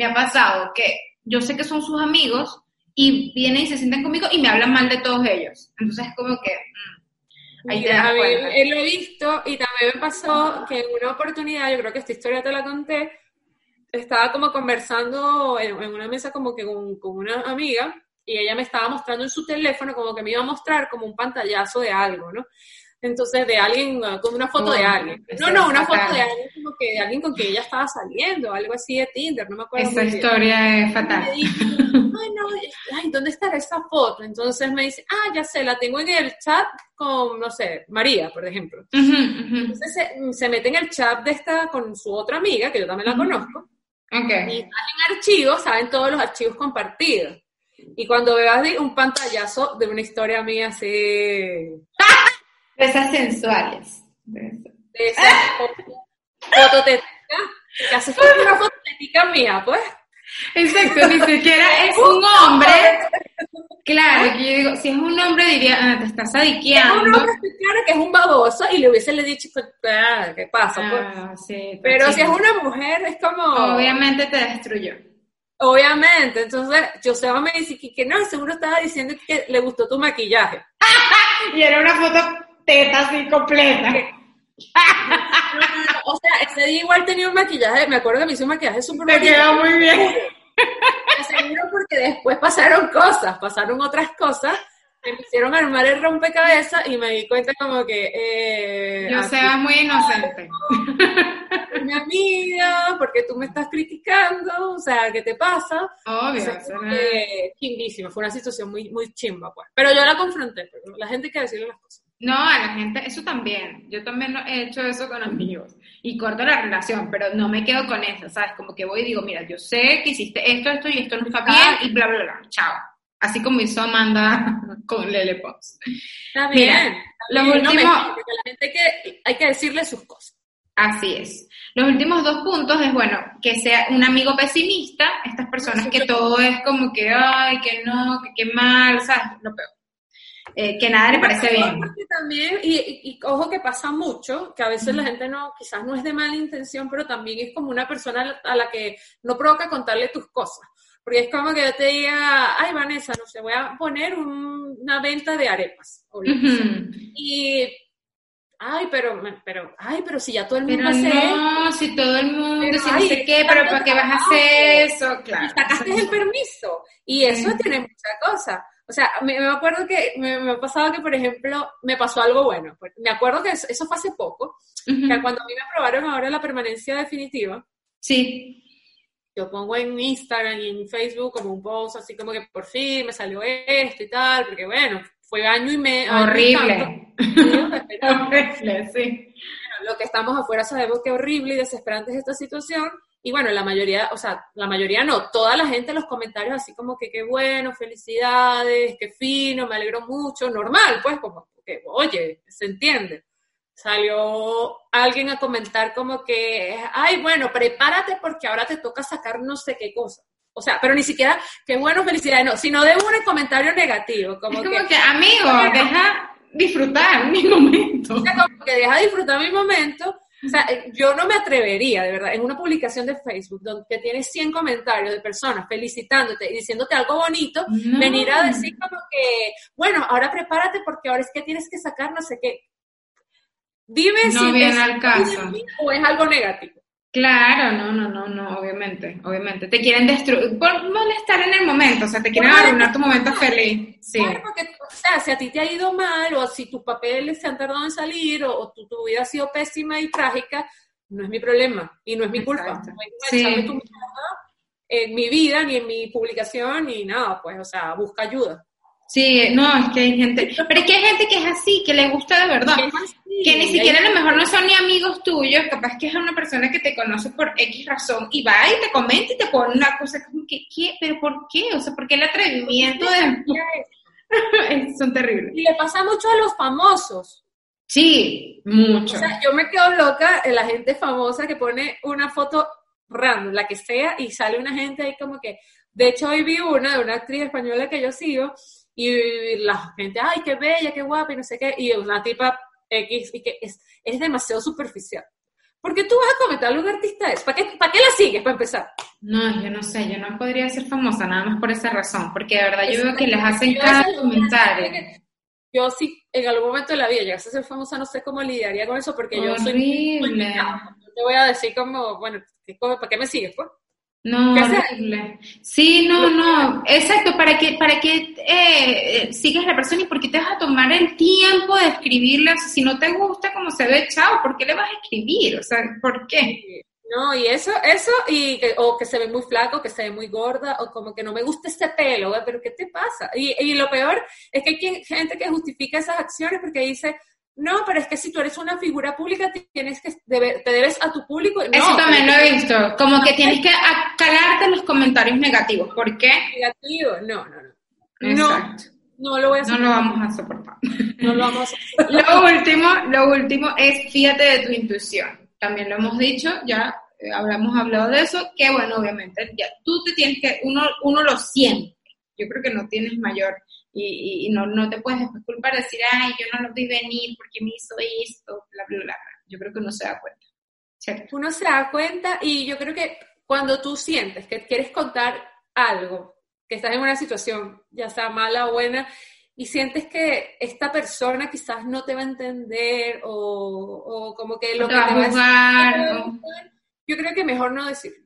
B: me ha pasado que yo sé que son sus amigos y vienen y se sientan conmigo y me hablan mal de todos ellos. Entonces es como que...
A: Mm, ahí te das cuenta. Él lo he visto y también me pasó que en una oportunidad, yo creo que esta historia te la conté, estaba como conversando en, una mesa como que con, con, una amiga y ella me estaba mostrando en su teléfono como que me iba a mostrar como un pantallazo de algo, ¿no? Entonces de alguien, ah, como una foto de alguien. No, no, una foto de alguien como que de alguien con quien ella estaba saliendo, algo así de Tinder, no me acuerdo.
B: Esa historia es fatal.
A: ay, no, ay, ¿dónde estará esa foto? Entonces me dice, ah, ya sé, la tengo en el chat con, no sé, María, por ejemplo. Entonces se, mete en el chat de esta con su otra amiga, que yo también la conozco.
B: Okay.
A: Y en archivos, saben todos los archivos compartidos. Y cuando veo así un pantallazo de una historia mía así...
B: esas sensuales.
A: De esas fototéticas. Que hace una fototética mía, pues.
B: Exacto, ni siquiera es un hombre. Claro, que yo digo, si es un hombre diría, ah, te estás adiqueando.
A: un hombre, claro que es un baboso y le hubiese le dicho, ah, ¿qué pasa? Pues? Ah, sí, Pero si es una mujer, es como.
B: Obviamente te destruyó.
A: Obviamente, entonces Joseba me dice que, que no, seguro estaba diciendo que le gustó tu maquillaje.
B: y era una foto teta así completa.
A: o sea, ese día igual tenía un maquillaje, me acuerdo que me hizo un maquillaje súper
B: Me quedó muy bien.
A: Seguro porque después pasaron cosas, pasaron otras cosas me hicieron armar el rompecabezas y me di cuenta como que... Eh,
B: Yo sea muy inocente.
A: Mi amiga, porque tú me estás criticando, o sea, ¿qué te pasa?
B: Obvio.
A: O fue una situación muy, muy chimba, pues. Pero yo la confronté, pero la gente hay que decirle las cosas.
B: No, a la gente, eso también. Yo también he hecho eso con amigos y corto la relación, pero no me quedo con eso, ¿sabes? Como que voy y digo, mira, yo sé que hiciste esto, esto y esto no está bien y bla, bla, bla. Chao. Así como hizo Amanda con Lele Pons.
A: Está bien. los últimos... la gente que, hay que decirle sus cosas.
B: Así es. Los últimos dos puntos es, bueno, que sea un amigo pesimista, estas personas que todo es como que, ay, que no, que qué mal, ¿sabes? Lo peor. Eh, que nada le parece bien.
A: También, y, y, ojo que pasa mucho, que a veces la gente no, quizás no es de mala intención, pero también es como una persona a la que no provoca contarle tus cosas. Porque es como que yo te diga, ay Vanessa, no sé, voy a poner una venta de arepas. Y ay, pero, pero, ay, pero si ya todo el mundo
B: pero hace no, si todo el mundo, si no sé qué, pero ¿para qué vas a hacer eso? Claro. Y
A: sacaste el permiso. Y eso tiene mucha cosa. O sea, me, acuerdo que me, ha pasado que, por ejemplo, me pasó algo bueno. Pues, me acuerdo que eso, fue hace poco, que cuando a mí me aprobaron ahora la permanencia definitiva.
B: Sí.
A: Yo pongo en Instagram y en Facebook como un post así como que por fin me salió esto y tal, porque bueno, fue año y medio.
B: Horrible. Horrible, sí.
A: lo que estamos afuera sabemos que horrible y desesperante es esta situación y bueno, la mayoría, o sea, la mayoría no, toda la gente en los comentarios así como que qué bueno, felicidades, qué fino, me alegro mucho, normal, pues como que, oye, se entiende. Salió alguien a comentar como que, ay, bueno, prepárate porque ahora te toca sacar no sé qué cosa. O sea, pero ni siquiera, qué bueno, felicidades, no, sino de un comentario negativo. Como,
B: es como que, amigo, deja disfrutar mi momento.
A: O sea, como que deja disfrutar mi momento o sea, eh, yo no me atrevería, de verdad, en una publicación de Facebook donde tienes 100 comentarios de personas felicitándote y diciéndote algo bonito, venir a decir como que, bueno, ahora prepárate porque ahora es que tienes que sacar no sé qué. Dime si
B: es
A: al caso. o es algo negativo.
B: Claro, no, no, no, no, obviamente. obviamente. Te quieren destruir, por molestar en el momento, o sea, te quieren arruinar tu momento feliz. Sí.
A: Claro, porque, o sea, si a ti te ha ido mal, o si tus papeles se han tardado en salir, o, tu, tu, vida ha sido pésima y trágica, no es mi problema, y no es mi culpa. No sí. en mi vida, ni en mi publicación, ni nada, pues, o sea, busca ayuda.
B: Sí, no, es que hay gente, pero es que hay gente que es así, que le gusta de verdad, que ni siquiera a lo mejor no son ni amigos tuyos, capaz que es una persona que te conoce por X razón y va y te comenta y te pone una cosa como que, ¿qué? ¿Pero por qué? O sea, ¿por qué el atrevimiento de... son terribles.
A: Y le pasa mucho a los famosos.
B: Sí, mucho.
A: O sea, yo me quedo loca en la gente famosa que pone una foto random, la que sea, y sale una gente ahí como que, de hecho hoy vi una de una actriz española que yo sigo, y la gente, ay, qué bella, qué guapa, y no sé qué, y una tipa X, y que es, es demasiado superficial. Porque tú vas a comentar lo que artista. ¿Para qué, ¿Para qué la sigues, para empezar?
B: No, yo no sé, yo no podría ser famosa nada más por esa razón, porque de verdad yo veo que les hacen cada comentario.
A: Yo sí, en algún momento de la vida llegas a ser famosa, no sé cómo lidiaría con eso, porque yo soy... te voy a decir como, bueno, ¿para qué me sigues, pues?
B: No, horrible. Sí, no, no, exacto, para que, para que eh, eh, sigas la persona y por qué te vas a tomar el tiempo de escribirla, si no te gusta como se ve, chao, ¿por qué le vas a escribir? O sea, ¿por qué?
A: No, y eso, eso, y que, o que se ve muy flaco, que se ve muy gorda, o como que no me gusta este pelo, pero ¿qué te pasa? Y, y lo peor es que hay gente que justifica esas acciones porque dice, no, pero es que si tú eres una figura pública, tienes que te debes a tu público.
B: Eso también lo he visto. Como que tienes que calarte los comentarios negativos. ¿Por qué?
A: Negativo. No, no, no. Exacto. No, lo voy a
B: No lo vamos a soportar.
A: No lo vamos a
B: soportar. lo último, lo último es fíjate de tu intuición. También lo hemos dicho, ya eh, hablamos hablado de eso, que bueno, obviamente, ya tú te tienes que, uno, uno lo siente. Yo creo que no tienes mayor y, y, no, no te puedes después culpar decir, ay, yo no lo vi venir porque me hizo esto, bla, bla, bla. Yo creo que uno se da cuenta.
A: ¿cierto? Uno se da cuenta y yo creo que cuando tú sientes que quieres contar algo, que estás en una situación, ya sea mala o buena, y sientes que esta persona quizás no te va a entender o, o como que lo que te va a decir, yo creo que mejor no decirlo.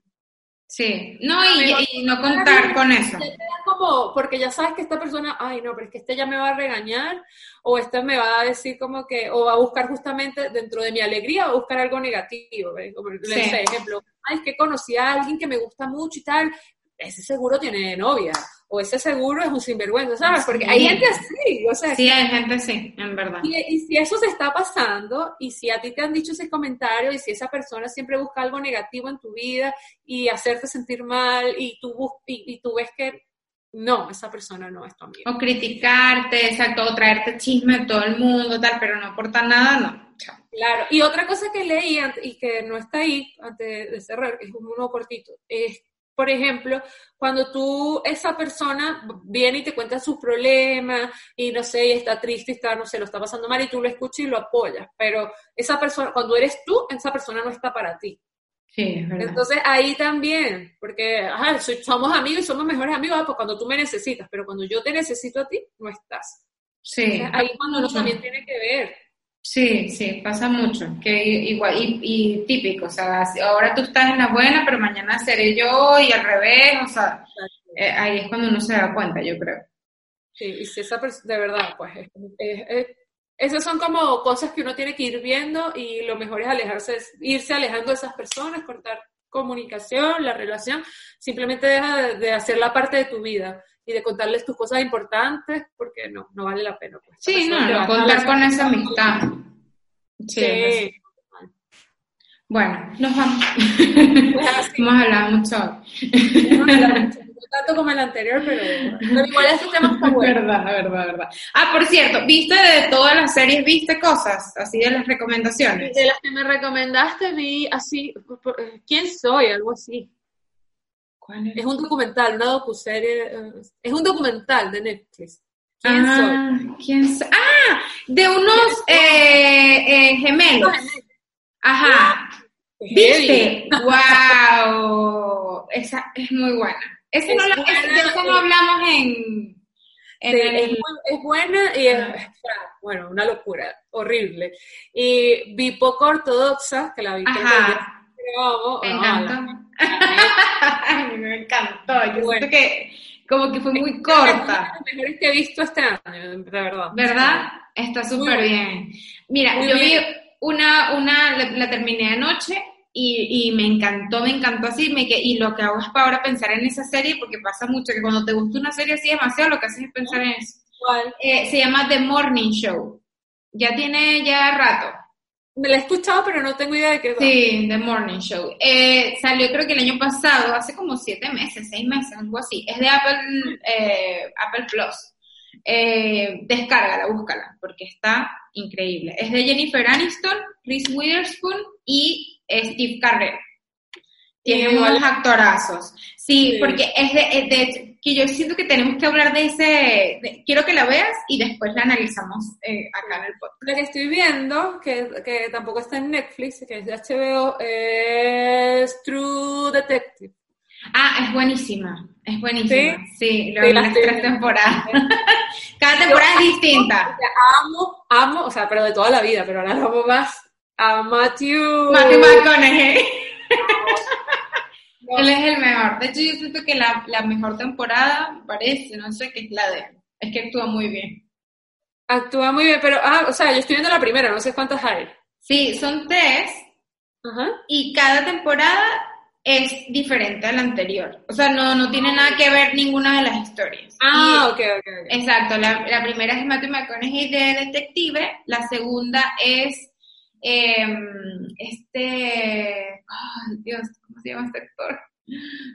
B: Sí, no, y, no contar con eso.
A: Como, porque ya sabes que esta persona, ay, no, pero es que este ya me va a regañar, o este me va a decir como que, o va a buscar justamente dentro de mi alegría, o buscar algo negativo. Como, sí. ejemplo, ay, es que conocí a alguien que me gusta mucho y tal, ese seguro tiene novia, o ese seguro es un sinvergüenza, ¿sabes? Porque hay gente así, o sea.
B: Sí, hay gente así, en verdad.
A: Y, si eso se está pasando, y si a ti te han dicho ese comentario, y si esa persona siempre busca algo negativo en tu vida, y hacerte sentir mal, y tú, y, tú ves que no, esa persona no es tu amigo.
B: O criticarte, exacto, o traerte chisme a todo el mundo, tal, pero no aporta nada, no.
A: Claro, y otra cosa que leí y que no está ahí antes de cerrar, es uno cortito, es por ejemplo, cuando tú, esa persona viene y te cuenta sus problemas y no sé, y está triste y está, no sé, lo está pasando mal y tú lo escuchas y lo apoyas, pero esa persona, cuando eres tú, esa persona no está para ti.
B: Sí, es verdad.
A: Entonces ahí también, porque ajá, somos amigos y somos mejores amigos, pues cuando tú me necesitas, pero cuando yo te necesito a ti, no estás.
B: Sí.
A: ahí cuando uno también tiene que ver
B: Sí, sí, pasa mucho, que igual, y, típico, o sea, ahora tú estás en la buena, pero mañana seré yo y al revés, o sea, eh, ahí es cuando uno se da cuenta, yo creo.
A: Sí, y si esa persona, de verdad, pues, esas son como cosas que uno tiene que ir viendo y lo mejor es alejarse, irse alejando de esas personas, cortar comunicación, la relación, simplemente deja de hacer la parte de tu vida y de contarles tus cosas importantes, porque no, no vale la pena. Pues,
B: sí, no, no contar con esa amistad. Sí. Bueno, nos vamos. Hemos hablado mucho.
A: No tanto como el anterior, pero, igual este tema está bueno.
B: Verdad, verdad, verdad. Ah, por cierto, ¿viste de todas las series, viste cosas? Así de las recomendaciones.
A: De las que me recomendaste, vi así, ¿quién soy? Algo así. Es? un documental, una docuserie, eh, es un documental de Netflix.
B: ¿Quién ah, soy? ¿quién? Ah, de unos eh, eh, gemelos. Ajá. ¿Viste? ¡Wow! Esa es muy buena. Esa no la, de eso no hablamos en...
A: es, buena y es, bueno, una locura, horrible. Y vi poco ortodoxa, que la vi.
B: Ajá. Me encanta. Yo siento que como que fue muy corta.
A: Es las mejores que he visto este año, de verdad.
B: ¿Verdad? Está súper bien. Mira, yo vi una, una la, terminé anoche y, y, me encantó, me encantó así, me, y lo que hago es para ahora pensar en esa serie, porque pasa mucho que cuando te gusta una serie así demasiado, lo que haces es pensar en eso.
A: ¿Cuál?
B: Eh, se llama The Morning Show. Ya tiene ya rato.
A: Me la he escuchado, pero no tengo idea de qué
B: Sí, The Morning Show. Eh, salió creo que el año pasado, hace como siete meses, seis meses, algo así. Es de Apple, eh, Apple Plus. Eh, descárgala, búscala, porque está increíble. Es de Jennifer Aniston, Chris Witherspoon y Steve Carell. Tiene unos actorazos. Sí, porque es de, que yo siento que tenemos que hablar de ese, quiero que la veas y después la analizamos eh, acá en el podcast.
A: La que estoy viendo, que, que tampoco está en Netflix, que es de HBO, es True Detective.
B: Ah, es buenísima, es buenísima. Sí, lo, las tres temporadas. Cada temporada es distinta.
A: Amo, amo, o sea, pero de toda la vida, pero ahora amo más a Matthew.
B: Matthew McConaughey. Él es el mejor. De hecho, yo siento que la, la mejor temporada, parece, no sé, qué es la de él. Es que actúa muy bien.
A: Actúa muy bien, pero, ah, o sea, yo estoy viendo la primera, no sé cuántas hay.
B: Sí, son tres. Ajá. Y cada temporada es diferente a la anterior. O sea, no, no tiene nada que ver ninguna de las historias.
A: Ah, ok, ok.
B: Exacto. La, la, primera es Matthew McConaughey de detective. La segunda es eh, este... Ay, Dios, ¿cómo se llama este actor?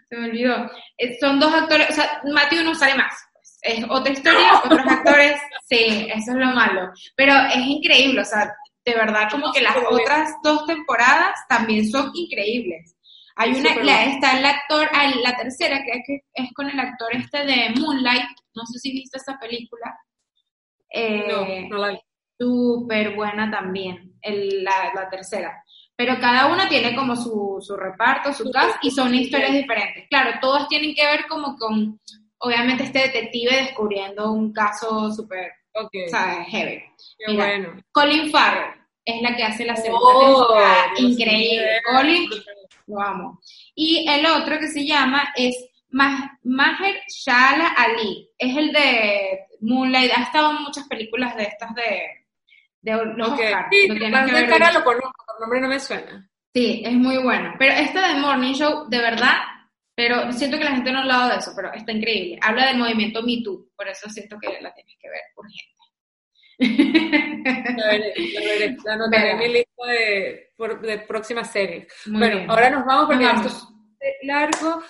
B: Se me olvidó. Eh, son dos actores, o sea, Matthew no sale más. Pues. Es otra historia, otros actores, sí, eso es lo malo. Pero es increíble, o sea, de verdad como que las otras dos temporadas también son increíbles. Hay una, la, está el actor, ah, la tercera, que es con el actor este de Moonlight, no sé si viste esa película.
A: Eh, no, no la vi.
B: Súper buena también, el, la, la, tercera. Pero cada una tiene como su, su reparto, su cast, y son historias diferentes. Claro, todas tienen que ver como con, obviamente, este detective descubriendo un caso súper, okay. ¿sabes? Heavy.
A: Qué bueno.
B: Colin Farrell es la que hace la segunda oh, temporada. Increíble. Colin lo amo. Y el otro que se llama es Maher Shala Ali, es el de Moonlight, ha estado en muchas películas de estas de, de
A: okay. Sí, no de cara lo conozco, por nombre no me suena.
B: Sí, es muy bueno. Pero esta de Morning Show, de verdad, pero siento que la gente no ha hablado de eso, pero está increíble. Habla del movimiento Me Too, por eso siento que la tienes que ver urgente.
A: La veré, la veré, la anotaré en mi lista de, de próximas series. bueno, ahora nos vamos porque esto es largo.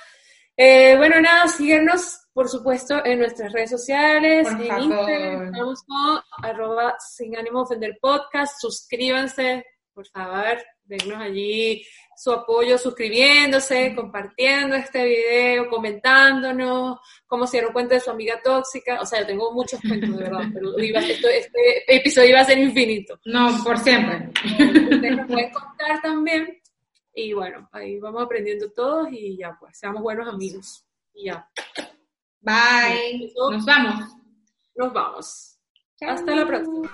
A: Eh, bueno, nada, síguenos, por supuesto, en nuestras redes sociales,
B: por
A: en
B: favor.
A: Instagram, estamos con arroba sin ánimo de ofender podcast, suscríbanse, por favor, dennos allí su apoyo suscribiéndose, compartiendo este video, comentándonos, cómo se dieron cuenta de su amiga tóxica. O sea, yo tengo muchos cuentos, de verdad, pero iba, esto, este episodio iba a ser infinito.
B: No, por siempre.
A: Ustedes nos pueden contar también. Y bueno, ahí vamos aprendiendo todos y ya pues, seamos buenos amigos. Y ya.
B: Bye. Nos vamos.
A: Nos vamos. Chao. Hasta la próxima.